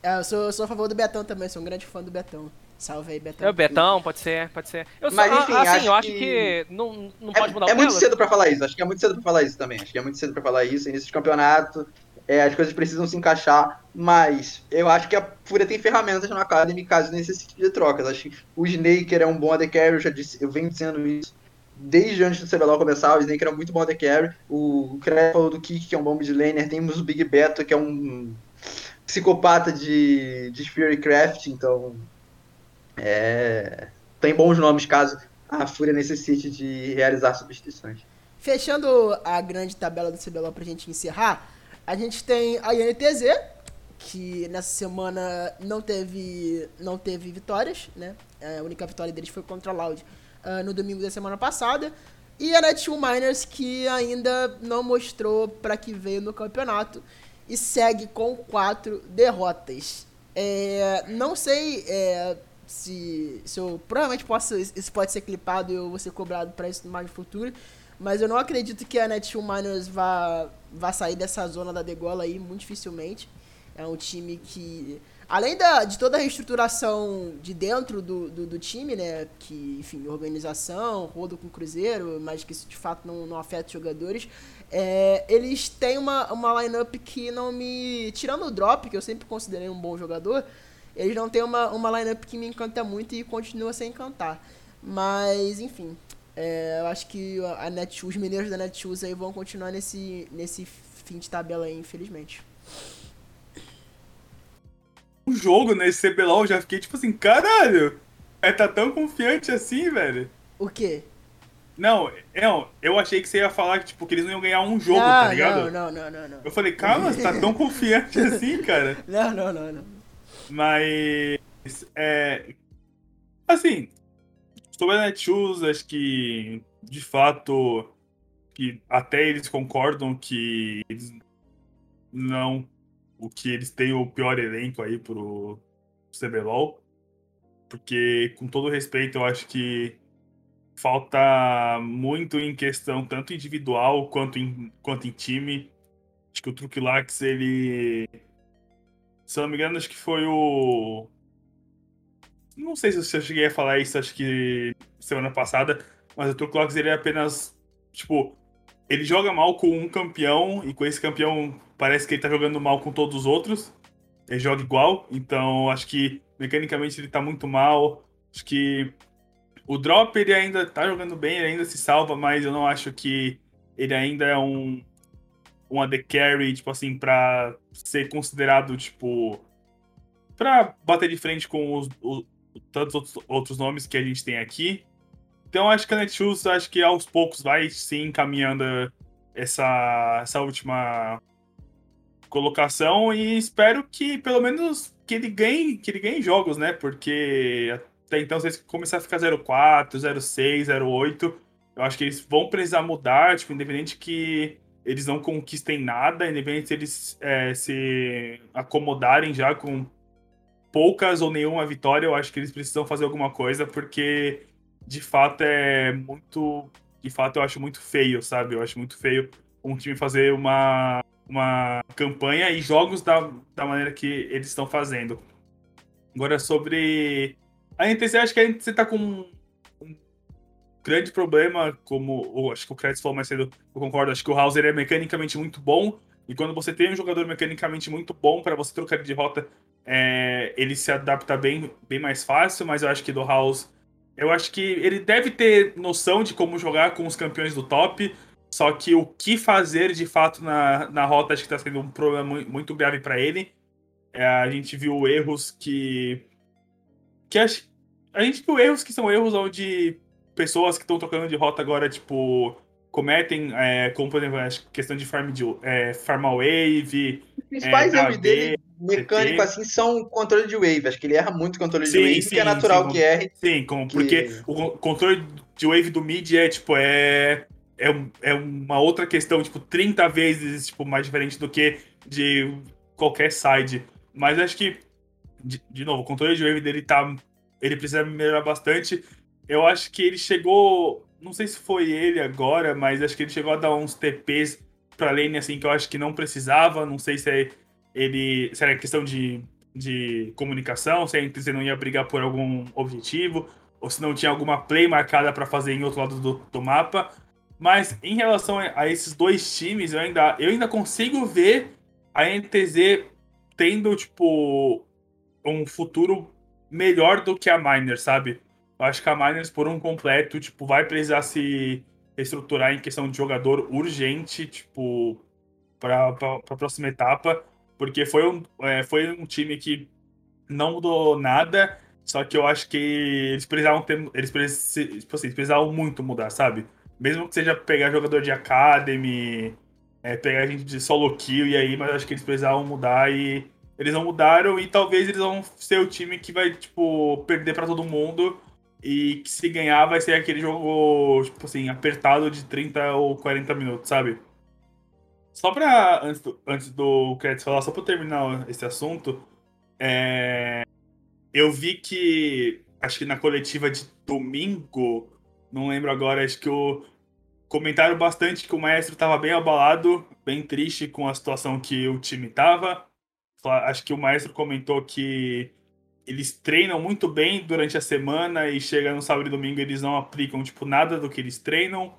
É, eu sou, sou a favor do Betão também, sou um grande fã do Betão. Salve aí, Betão. É o Betão, pode ser, pode ser. Eu Mas enfim, assim, acho eu acho que, que não, não é, pode mudar é o É muito cedo pra falar isso, acho que é muito cedo pra falar isso também. Acho que é muito cedo pra falar isso, início de campeonato, é, as coisas precisam se encaixar, mas eu acho que a Fúria tem ferramentas no Academy caso necessite de trocas. Acho que o Snaker é um bom AD Carry, eu já disse, eu venho dizendo isso desde antes do CBLOL começar, o Snaker é muito bom AD Carry, o falou do Kik, que é um bom mid laner, temos o Big Beto, que é um psicopata de, de Fury Craft, então é, tem bons nomes caso a Fúria necessite de realizar substituições. Fechando a grande tabela do CBLOL pra gente encerrar, a gente tem a INTZ, que nessa semana não teve, não teve vitórias, né? A única vitória deles foi contra a Loud uh, no domingo da semana passada. E a Netshoe Miners, que ainda não mostrou para que veio no campeonato e segue com quatro derrotas. É, não sei é, se, se eu provavelmente posso isso pode ser clipado e eu vou ser cobrado para isso mais futuro, mas eu não acredito que a Netshoe Miners vá, vá sair dessa zona da degola aí muito dificilmente. É um time que além da, de toda a reestruturação de dentro do, do, do, time, né, que, enfim, organização, rodo com cruzeiro, mas que isso de fato não, não afeta os jogadores, é, eles têm uma, uma lineup que não me. Tirando o drop, que eu sempre considerei um bom jogador, eles não têm uma, uma lineup que me encanta muito e continua sem encantar. Mas, enfim, é, eu acho que a Netshoes, os mineiros da Netshoes aí vão continuar nesse, nesse fim de tabela aí, infelizmente. O jogo nesse CBLOL eu já fiquei tipo assim, caralho, é tá tão confiante assim, velho. O quê? Não, eu, eu achei que você ia falar que, tipo, que eles não iam ganhar um jogo, tá não, tá ligado? Não, não, não, não, Eu falei, calma, você tá tão <laughs> confiante assim, cara? Não, não, não, não. Mas. É. Assim. Sobre a Netshoes, acho que. De fato. Que até eles concordam que eles não. O que eles têm o pior elenco aí pro CBLOL. Porque, com todo respeito, eu acho que falta muito em questão, tanto individual quanto em, quanto em time. Acho que o Truquilax, ele. Se não me engano, acho que foi o. Não sei se eu cheguei a falar isso, acho que semana passada, mas o Truquilax ele é apenas. Tipo, ele joga mal com um campeão, e com esse campeão parece que ele tá jogando mal com todos os outros. Ele joga igual, então acho que mecanicamente ele tá muito mal. Acho que o Drop, ele ainda tá jogando bem, ele ainda se salva, mas eu não acho que ele ainda é um, um AD Carry, tipo assim, pra ser considerado, tipo, pra bater de frente com os, os tantos outros, outros nomes que a gente tem aqui. Então acho que a Netshoes, acho que aos poucos vai sim encaminhando essa, essa última colocação e espero que pelo menos que ele ganhe, que ele ganhe jogos, né? Porque até então, se eles começar a ficar 04, 06, 08, eu acho que eles vão precisar mudar, tipo, independente que eles não conquistem nada, independente se eles é, se acomodarem já com poucas ou nenhuma vitória, eu acho que eles precisam fazer alguma coisa, porque de fato é muito. De fato, eu acho muito feio, sabe? Eu acho muito feio um time fazer uma, uma campanha e jogos da, da maneira que eles estão fazendo. Agora, sobre a NTZ, acho que a NTZ tá com um, grande problema, como acho que o Kretz falou mais cedo, eu concordo, acho que o Hauser é mecanicamente muito bom, e quando você tem um jogador mecanicamente muito bom para você trocar de rota, é, ele se adapta bem, bem mais fácil, mas eu acho que do House. Eu acho que ele deve ter noção de como jogar com os campeões do top. Só que o que fazer de fato na, na rota acho que está sendo um problema muito grave para ele. É, a gente viu erros que. que acho, a gente viu erros que são erros onde pessoas que estão trocando de rota agora, tipo, cometem, é, como por exemplo, a questão de farm, de, é, wave. Os principais é, erros dele, mecânico assim, são controle de wave. Acho que ele erra muito controle sim, de wave, sim, que é natural sim, que erre. Sim, como, que... porque o controle de wave do mid é, tipo, é, é, é uma outra questão, tipo, 30 vezes tipo, mais diferente do que de qualquer side. Mas acho que, de, de novo, o controle de wave dele tá. Ele precisa melhorar bastante. Eu acho que ele chegou não sei se foi ele agora, mas acho que ele chegou a dar uns TPs pra lane assim que eu acho que não precisava. Não sei se é ele. Se era questão de, de comunicação, se a NTZ não ia brigar por algum objetivo, ou se não tinha alguma play marcada para fazer em outro lado do, do mapa. Mas em relação a esses dois times, eu ainda, eu ainda consigo ver a NTZ tendo, tipo, um futuro melhor do que a Miner, sabe? Eu acho que a Miners, por um completo, tipo, vai precisar se estruturar em questão de jogador urgente, tipo, para a próxima etapa, porque foi um, é, foi um time que não mudou nada, só que eu acho que eles precisavam ter, eles, precis, tipo assim, eles precisavam muito mudar, sabe? Mesmo que seja pegar jogador de academy, é, pegar gente de solo kill e aí, mas acho que eles precisavam mudar e eles não mudaram e talvez eles vão ser o time que vai, tipo, perder para todo mundo e que se ganhar vai ser aquele jogo, tipo assim, apertado de 30 ou 40 minutos, sabe? Só pra. Antes do, antes do Credits falar, só pra terminar esse assunto, é, eu vi que. Acho que na coletiva de domingo, não lembro agora, acho que o. Comentaram bastante que o maestro tava bem abalado, bem triste com a situação que o time tava. Acho que o maestro comentou que eles treinam muito bem durante a semana e chega no sábado e domingo eles não aplicam tipo nada do que eles treinam.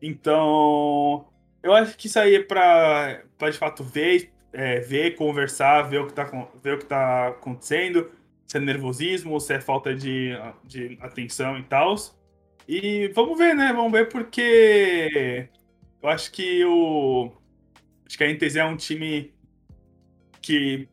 Então, eu acho que isso aí é para de fato ver, é, ver, conversar, ver o que tá, ver o que tá acontecendo, se é nervosismo, se é falta de, de atenção e tal. E vamos ver, né? Vamos ver porque eu acho que o acho que a NTZ é um time que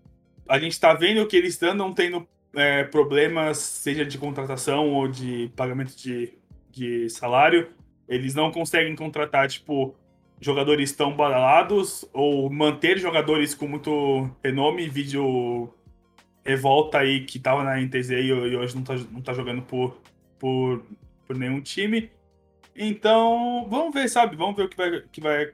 a gente tá vendo que eles andam tendo é, problemas, seja de contratação ou de pagamento de, de salário, eles não conseguem contratar, tipo, jogadores tão badalados ou manter jogadores com muito renome. Vídeo Revolta aí, que tava na NTZ e hoje não tá, não tá jogando por, por, por nenhum time. Então, vamos ver, sabe? Vamos ver o que vai, que vai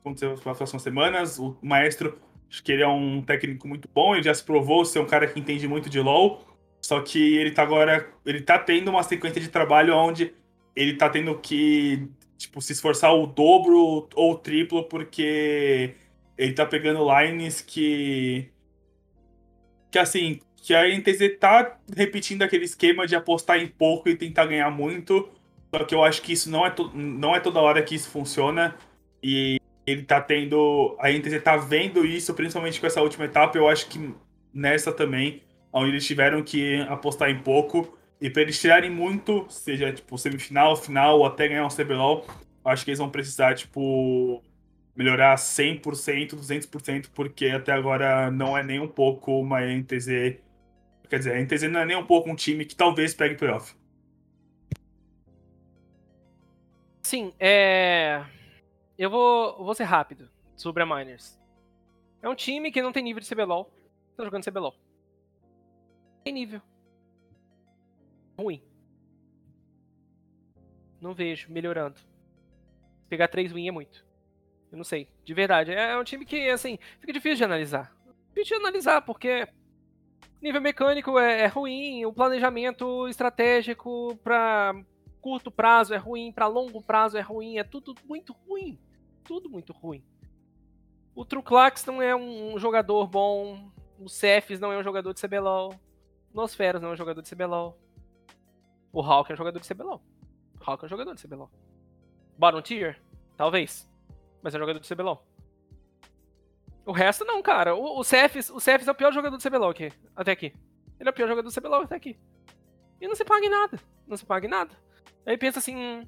acontecer nas próximas semanas. O Maestro Acho que ele é um técnico muito bom, ele já se provou ser um cara que entende muito de LoL. Só que ele tá agora. Ele tá tendo uma sequência de trabalho onde ele tá tendo que, tipo, se esforçar o dobro ou o triplo, porque ele tá pegando lines que. Que assim, que a NTZ tá repetindo aquele esquema de apostar em pouco e tentar ganhar muito. Só que eu acho que isso não é, não é toda hora que isso funciona. E ele tá tendo. A NTZ tá vendo isso, principalmente com essa última etapa. Eu acho que nessa também, onde eles tiveram que apostar em pouco. E para eles tirarem muito, seja tipo semifinal, final ou até ganhar um CBLOL, acho que eles vão precisar, tipo, melhorar 100%, 200%, porque até agora não é nem um pouco uma NTZ. Quer dizer, a NTZ não é nem um pouco um time que talvez pegue playoff. Sim, é. Eu vou, vou ser rápido sobre a Miners. É um time que não tem nível de CBLOL. Tá jogando CBLOL. Tem nível. Ruim. Não vejo melhorando. Pegar 3 win é muito. Eu não sei. De verdade. É um time que, assim, fica difícil de analisar. Difícil de analisar, porque nível mecânico é, é ruim, o planejamento estratégico pra curto prazo é ruim, para longo prazo é ruim, é tudo muito ruim. Tudo muito ruim. O Truclax não é um, jogador bom, o Cephs não é um jogador de CBLOL, Nosferos não é um jogador de CBLOL. O Hulk é um jogador de CBLOL. O Hulk é um jogador de CBLOL. Bottom Tier? Talvez. Mas é um jogador de CBLOL. O resto não, cara. O, o Cephs, o é o pior jogador do CBLOL aqui, até aqui. Ele é o pior jogador do CBLOL até aqui. E não se paga em nada. Não se paga em nada. Aí pensa assim.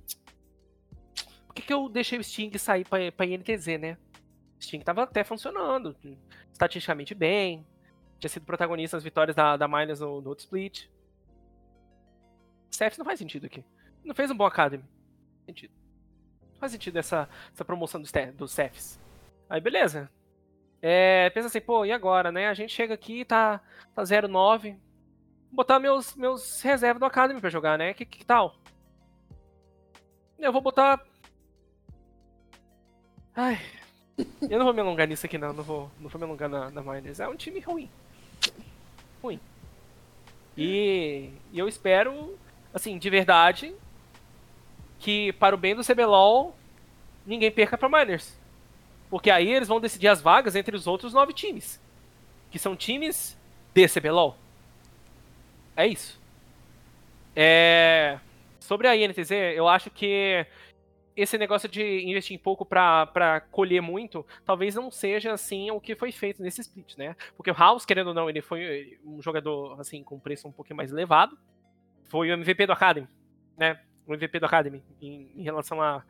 Por que, que eu deixei o Sting sair pra, pra INTZ, né? O Sting tava até funcionando. Estatisticamente bem. Tinha sido protagonista nas vitórias da, da Miners no, no outro split. Cephs não faz sentido aqui. Não fez um bom Academy. Sentido. Não faz sentido essa, essa promoção dos do Cephs. Aí beleza. É, pensa assim, pô, e agora, né? A gente chega aqui tá, tá 0-9. Vou botar meus, meus reservas do Academy pra jogar, né? Que, que tal? Eu vou botar. Ai. Eu não vou me alongar nisso aqui, não. Não vou, não vou me alongar na, na Miners. É um time ruim. Ruim. E, e eu espero, assim, de verdade, que para o bem do CBLOL, ninguém perca pra Miners. Porque aí eles vão decidir as vagas entre os outros nove times. Que são times de CBLOL. É isso. É... Sobre a INTZ, eu acho que esse negócio de investir em pouco para colher muito, talvez não seja assim o que foi feito nesse split, né? Porque o House, querendo ou não, ele foi um jogador assim com preço um pouquinho mais elevado. Foi o MVP do Academy, né? O MVP do Academy em, em relação a,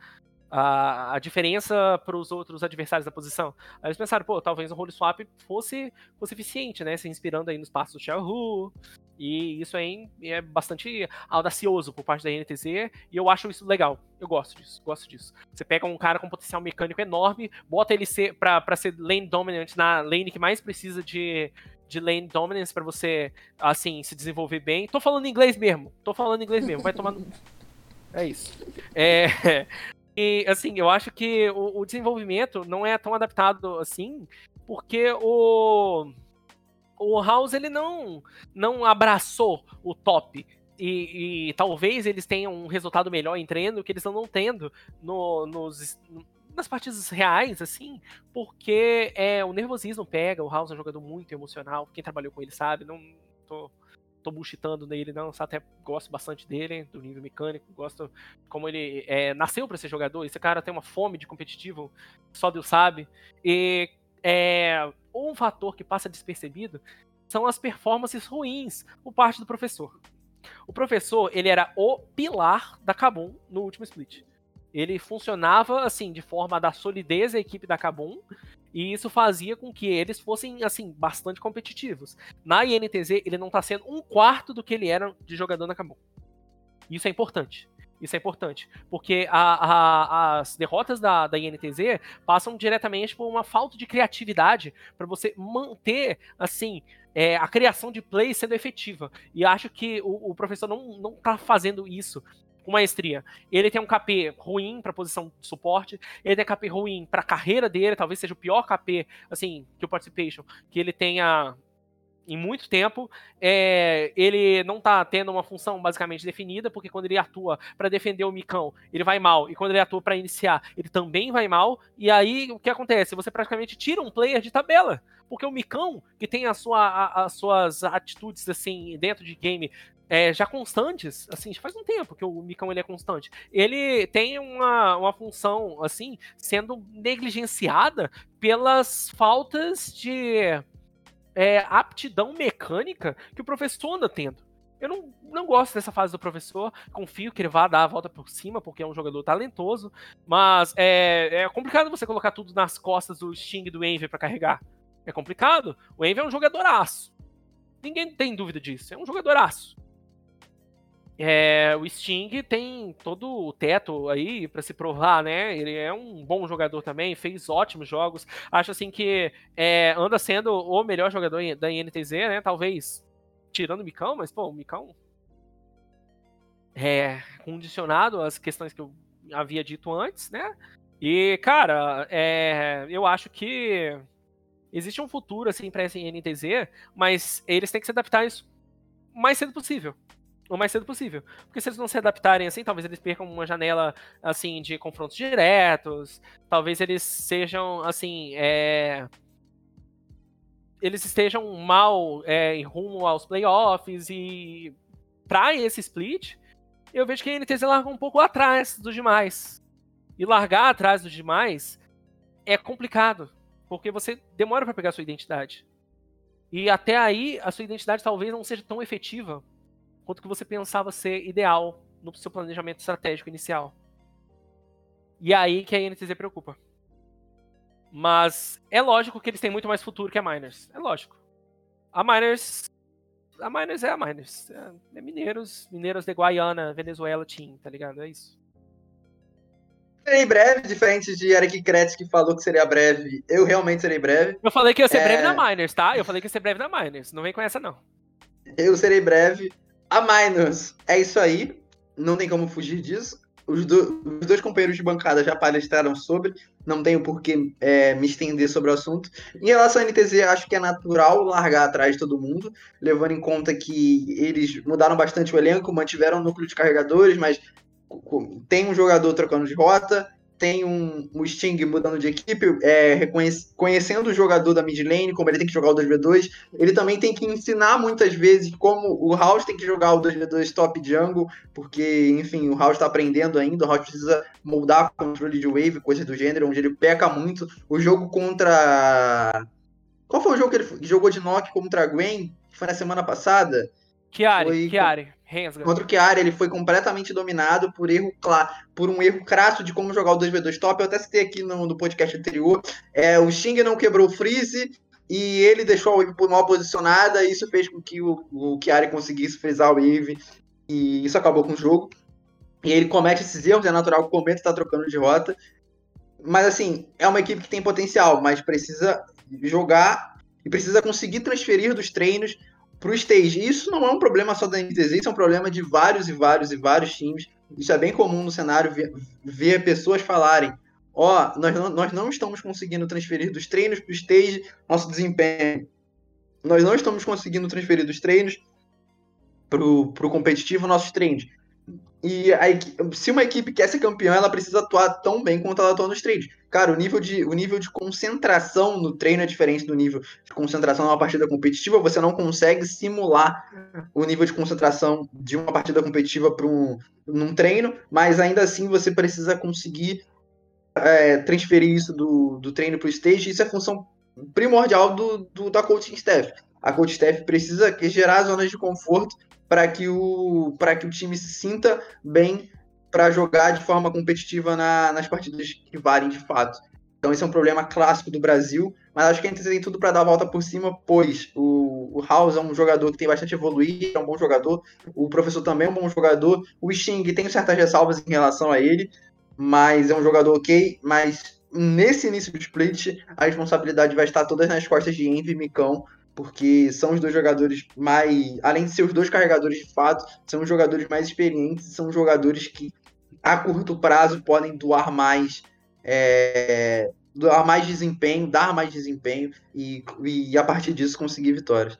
a, a diferença para os outros adversários da posição. Aí eles pensaram, pô, talvez o role swap fosse, fosse eficiente, né? Se inspirando aí nos passos do Xiaohu. E isso aí é bastante audacioso por parte da NTZ. E eu acho isso legal. Eu gosto disso, gosto disso. Você pega um cara com potencial mecânico enorme, bota ele ser pra, pra ser lane dominant na lane que mais precisa de, de lane dominance para você, assim, se desenvolver bem. Tô falando inglês mesmo. Tô falando inglês mesmo. Vai tomar no... <laughs> É isso. É, <laughs> e, assim, eu acho que o, o, desenvolvimento não é tão adaptado assim, porque o. O House ele não, não abraçou o top. E, e talvez eles tenham um resultado melhor em treino que eles não estão tendo no, nos, nas partidas reais, assim, porque é, o nervosismo pega, o House é um jogador muito emocional, quem trabalhou com ele sabe, não tô tô bullshitando nele, não. Até gosto bastante dele, do nível mecânico. Gosto como ele é, nasceu para ser jogador. Esse cara tem uma fome de competitivo, só Deus sabe. E é, um fator que passa despercebido são as performances ruins por parte do professor. O professor, ele era o pilar da Kabum no último split. Ele funcionava assim de forma a dar solidez à equipe da Kabum e isso fazia com que eles fossem, assim, bastante competitivos. Na INTZ, ele não está sendo um quarto do que ele era de jogador na Kabum. Isso é importante. Isso é importante. Porque a, a, as derrotas da, da INTZ passam diretamente por uma falta de criatividade para você manter, assim, é, a criação de play sendo efetiva. E acho que o, o professor não, não tá fazendo isso com maestria. Ele tem um KP ruim para posição de suporte, ele tem KP ruim para carreira dele, talvez seja o pior KP, assim, que o Participation, que ele tenha em muito tempo. É, ele não tá tendo uma função basicamente definida, porque quando ele atua para defender o Micão, ele vai mal, e quando ele atua para iniciar, ele também vai mal. E aí o que acontece? Você praticamente tira um player de tabela, porque o Micão, que tem a sua, a, as suas atitudes assim dentro de game é, já constantes, assim, já faz um tempo que o Micão ele é constante. Ele tem uma, uma função, assim, sendo negligenciada pelas faltas de é, aptidão mecânica que o professor anda tendo. Eu não, não gosto dessa fase do professor, confio que ele vá dar a volta por cima, porque é um jogador talentoso, mas é, é complicado você colocar tudo nas costas do Sting e do Envy para carregar. É complicado. O Envy é um jogadoraço. Ninguém tem dúvida disso. É um jogadoraço. É, o Sting tem todo o teto aí para se provar, né? Ele é um bom jogador também, fez ótimos jogos. Acho assim que é, anda sendo o melhor jogador da INTZ, né? Talvez tirando o Micão, mas pô, o Micão é condicionado às questões que eu havia dito antes, né? E, cara, é, eu acho que existe um futuro assim para essa INTZ, mas eles têm que se adaptar a isso o mais cedo possível o mais cedo possível. Porque se eles não se adaptarem assim, talvez eles percam uma janela assim de confrontos diretos, talvez eles sejam assim, é... eles estejam mal é, em rumo aos playoffs e para esse split, eu vejo que a NTZ larga um pouco atrás dos demais. E largar atrás dos demais é complicado, porque você demora para pegar sua identidade. E até aí, a sua identidade talvez não seja tão efetiva quanto que você pensava ser ideal no seu planejamento estratégico inicial. E é aí que a NTZ preocupa. Mas é lógico que eles têm muito mais futuro que a Miners. É lógico. A Miners. A Miners é a Miners. É, é Mineiros. Mineiros de Guaiana, Venezuela, Team, tá ligado? É isso. Serei breve, diferente de Eric Kretz que falou que seria breve. Eu realmente serei breve. Eu falei que ia ser é... breve na Miners, tá? Eu falei que ia ser breve na Miners. Não vem com essa, não. Eu serei breve. A Miners é isso aí. Não tem como fugir disso. Os, do, os, dois companheiros de bancada já palestraram sobre, não tenho por que é, me estender sobre o assunto. Em relação à NTZ, acho que é natural largar atrás de todo mundo, levando em conta que eles mudaram bastante o elenco, mantiveram o núcleo de carregadores, mas tem um jogador trocando de rota, tem um, um Sting mudando de equipe, é, conhecendo o jogador da mid lane, como ele tem que jogar o 2v2. Ele também tem que ensinar muitas vezes como o House tem que jogar o 2v2 top jungle, porque, enfim, o House está aprendendo ainda. O House precisa moldar o controle de wave, coisas do gênero, onde ele peca muito. O jogo contra. Qual foi o jogo que ele jogou de knock contra a Gwen? Que foi na semana passada? Chiari, foi... Chiari. Contra o Chiari, ele foi completamente dominado por erro por um erro crasso de como jogar o 2v2 top. Eu até citei aqui no, no podcast anterior. É, o Xing não quebrou o freeze e ele deixou a Wave mal posicionada. E isso fez com que o, o Chiari conseguisse frisar o Wave. E isso acabou com o jogo. E ele comete esses erros, é natural que o Cometa está trocando de rota. Mas assim, é uma equipe que tem potencial, mas precisa jogar e precisa conseguir transferir dos treinos para o stage. Isso não é um problema só da NTZ, isso é um problema de vários e vários e vários times. Isso é bem comum no cenário ver, ver pessoas falarem: ó, oh, nós, nós não estamos conseguindo transferir dos treinos para o stage nosso desempenho. Nós não estamos conseguindo transferir dos treinos para o competitivo nossos treinos. E a, se uma equipe quer ser campeã, ela precisa atuar tão bem quanto ela atua nos treinos. Cara, o nível, de, o nível de concentração no treino é diferente do nível de concentração numa partida competitiva. Você não consegue simular o nível de concentração de uma partida competitiva para um num treino, mas ainda assim você precisa conseguir é, transferir isso do, do treino para o stage. Isso é função primordial do, do, da coaching staff. A coaching staff precisa gerar zonas de conforto para que, o, que o time se sinta bem para jogar de forma competitiva na, nas partidas que valem de fato. Então esse é um problema clássico do Brasil, mas acho que a gente tem tudo para dar a volta por cima, pois o, o House é um jogador que tem bastante evoluído, é um bom jogador, o professor também é um bom jogador, o Xing tem certas ressalvas em relação a ele, mas é um jogador ok, mas nesse início do split a responsabilidade vai estar todas nas costas de Envy e Micão, porque são os dois jogadores mais. Além de ser os dois carregadores de fato, são os jogadores mais experientes, são jogadores que a curto prazo podem doar mais. É, doar mais desempenho, dar mais desempenho e, e a partir disso conseguir vitórias.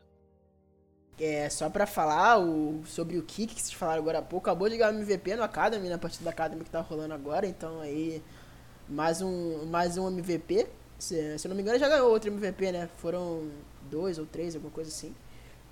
É, só para falar o, sobre o Kik que vocês falaram agora há pouco, acabou de ligar o MVP no Academy, na partida da Academy que tá rolando agora, então aí mais um, mais um MVP. Se, se eu não me engano, já ganhou outro MVP, né? Foram dois ou três, alguma coisa assim.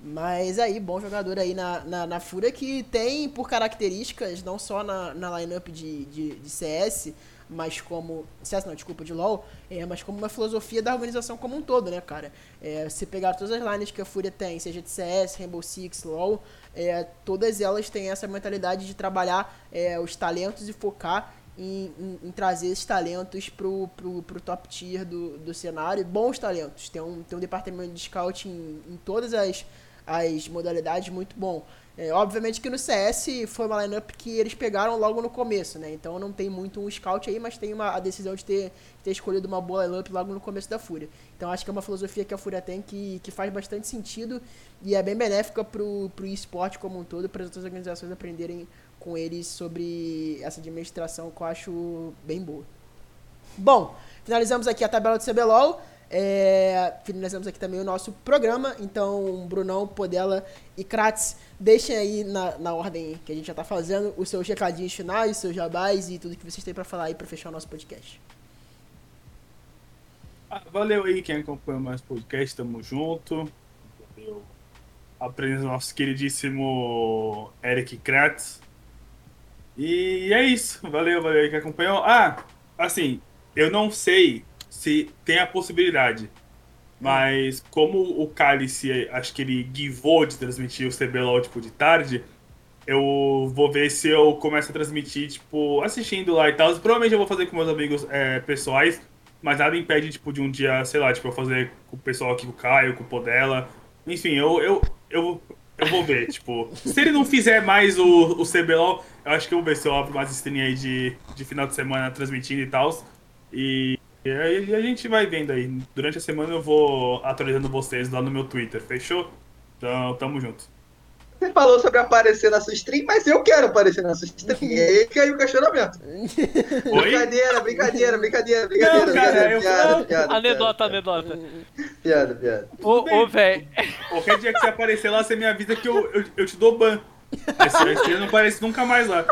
Mas aí, bom jogador aí na, na, na Fúria que tem por características, não só na, na lineup de, de, de CS, mas como. CS não, desculpa, de LOL, é, mas como uma filosofia da organização como um todo, né, cara? É, se pegar todas as lines que a Fúria tem, seja de CS, Rainbow Six, LOL, é, todas elas têm essa mentalidade de trabalhar é, os talentos e focar em, em, em, trazer esses talentos pro, pro, pro top tier do, do cenário. Bons talentos. Tem um, tem um departamento de scouting em, em todas as, as modalidades muito bom. É, obviamente que no CS foi uma lineup que eles pegaram logo no começo, né? Então não tem muito um scout aí, mas tem uma, a decisão de ter, ter escolhido uma boa lineup logo no começo da Fúria. Então acho que é uma filosofia que a Fúria tem que, que faz bastante sentido e é bem benéfica pro, pro esporte como um todo, para as outras organizações aprenderem com eles sobre essa administração que eu acho bem boa. Bom, finalizamos aqui a tabela do CBLOL. É, finalizamos aqui também o nosso programa. Então, Brunão, Podela e Kratz, deixem aí na, na ordem que a gente já está fazendo os seus recadinhos finais, seus jabás e tudo que vocês têm para falar aí para fechar o nosso podcast. Ah, valeu aí quem acompanha mais podcast, tamo junto. Valeu. Nosso queridíssimo Eric Kratz. E é isso. <laughs> Valeu, valeu aí que acompanhou. Ah, assim, eu não sei se tem a possibilidade. Mas como o Cálice, acho que ele givou de transmitir o CBLOL, tipo, de tarde, eu vou ver se eu começo a transmitir, tipo, assistindo lá e tal. Provavelmente eu vou fazer com meus amigos é, pessoais, mas nada impede, tipo, de um dia, sei lá, tipo, eu fazer com o pessoal aqui, com o Caio, com o Podela. Enfim, eu, eu, eu, eu vou ver, <laughs> tipo, se ele não fizer mais o, o CBLOL, eu acho que eu vou ver se eu abro mais stream aí de, de final de semana transmitindo e tal. E, e aí a gente vai vendo aí. Durante a semana eu vou atualizando vocês lá no meu Twitter, fechou? Então, tamo junto. Você falou sobre aparecer na sua stream, mas eu quero aparecer na sua stream. E aí aí o questionamento. Oi? Brincadeira, brincadeira, brincadeira, brincadeira. Não, cara, eu... piada, piada, anedota, anedota. Piada, piada. Ô, ô, velho. Qualquer dia que você aparecer lá, você me avisa que eu, eu, eu te dou ban. Esse não aparece nunca mais lá.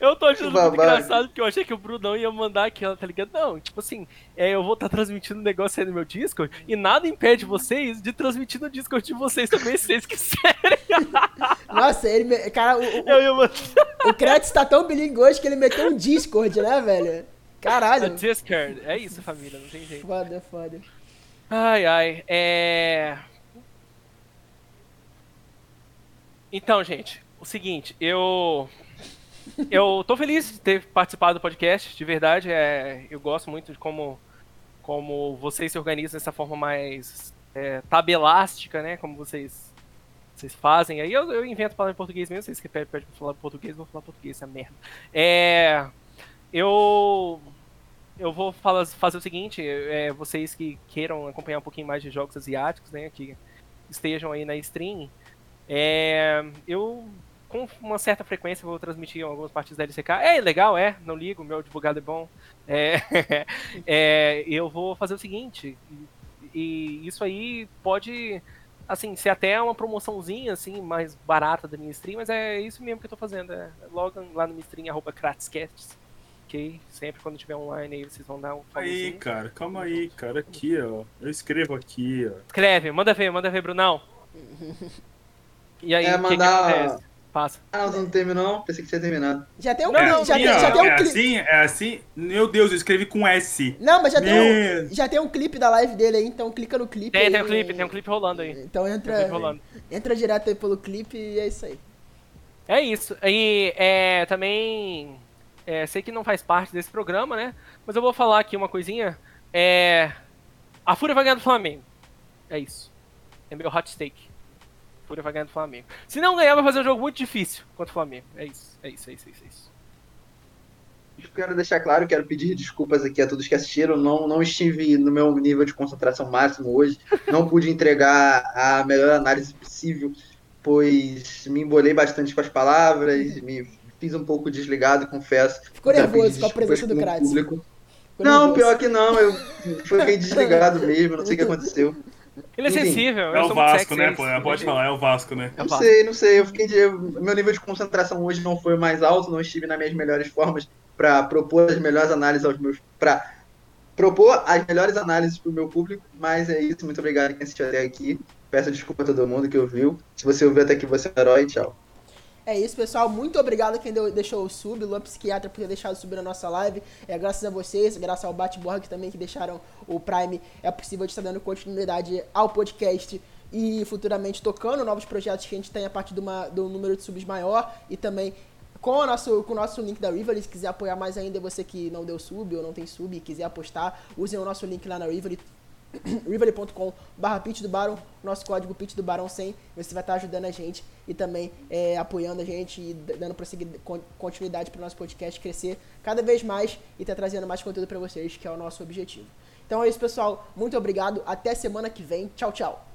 Eu tô achando muito engraçado porque eu achei que o Brunão ia mandar aquela, tá ligado? Não, tipo assim, é, eu vou estar tá transmitindo um negócio aí no meu Discord e nada impede vocês de transmitir no Discord de vocês também, se vocês quiserem. <laughs> Nossa, ele. Cara, o, o, o Kretz tá tão bilíngue hoje que ele meteu um Discord, né, velho? Caralho. A Discord, é isso, família, não tem jeito. Foda, foda. Ai, ai, é. Então, gente, o seguinte, eu eu tô feliz de ter participado do podcast, de verdade. É, eu gosto muito de como, como vocês se organizam dessa forma mais é, tabelástica, né? Como vocês, vocês fazem. Aí eu, eu invento falar em português mesmo, vocês que pedem pra falar português, vou falar português, essa merda. É, eu eu vou falar, fazer o seguinte, é, vocês que queiram acompanhar um pouquinho mais de jogos asiáticos, né, que estejam aí na stream, é, eu, com uma certa frequência, vou transmitir algumas partidas da LCK. É legal, é, não ligo, meu advogado é bom. É, <laughs> é, eu vou fazer o seguinte, e, e, isso aí pode, assim, ser até uma promoçãozinha, assim, mais barata da minha stream, mas é isso mesmo que eu tô fazendo. É, logo lá no minha stream, arroba Kratzcasts. Ok? Sempre quando tiver online aí, vocês vão dar um Aí, cara, calma aí, cara. Aqui, ó. Eu escrevo aqui, ó. Escreve, manda ver, manda ver, Brunão. <laughs> E aí, é, o que, mandar... que Passa. Ah, não terminou, não? Pensei que tinha terminado. Já tem um, não, já, tem, já tem um é clipe. Assim, é assim? Meu Deus, eu escrevi com S. Não, mas já tem, um, já tem um clipe da live dele aí, então clica no clipe. Tem, aí, tem um clipe, tem um clipe rolando aí. Então entra, um entra direto aí pelo clipe e é isso aí. É isso. E é, também é, sei que não faz parte desse programa, né? Mas eu vou falar aqui uma coisinha. É, a Fúria vai ganhar do Flamengo. É isso. É meu hot stake. Fúria vai ganhar do Flamengo. Se não ganhar, vai fazer um jogo muito difícil contra o Flamengo. É isso, é isso, é isso, é isso. É isso. Quero deixar claro, quero pedir desculpas aqui a todos que assistiram. Não, não estive no meu nível de concentração máximo hoje. Não pude entregar a melhor análise possível, pois me embolei bastante com as palavras, me fiz um pouco desligado, confesso. Ficou nervoso com a presença do Kratz. Não, pior que não, eu fui bem <laughs> desligado mesmo, não sei o que aconteceu. Ele é sensível. É o Vasco, né? Pô, pode falar, é o Vasco, né? Não sei, não sei. Eu fiquei de... Meu nível de concentração hoje não foi mais alto, não estive nas minhas melhores formas para propor as melhores análises aos meus. para propor as melhores análises para o meu público, mas é isso. Muito obrigado quem assistiu até aqui. Peço desculpa a todo mundo que ouviu. Se você ouviu até aqui, você é um herói. Tchau. É isso, pessoal. Muito obrigado a quem deu, deixou o sub, Luan Psiquiatra, por ter deixado o sub na nossa live. É graças a vocês, graças ao Batborg também que deixaram o Prime. É possível de estar dando continuidade ao podcast e futuramente tocando novos projetos que a gente tem a partir de, uma, de um número de subs maior e também com o nosso, com o nosso link da Rivoli, se quiser apoiar mais ainda, você que não deu sub ou não tem sub e quiser apostar, usem o nosso link lá na Rivoli, <clears throat> rivery.com barra pitch do Baron, nosso código pitch do Baron 100, você vai estar ajudando a gente e também é, apoiando a gente e dando continuidade para o nosso podcast crescer cada vez mais e estar tá trazendo mais conteúdo para vocês, que é o nosso objetivo. Então é isso, pessoal. Muito obrigado. Até semana que vem. Tchau, tchau.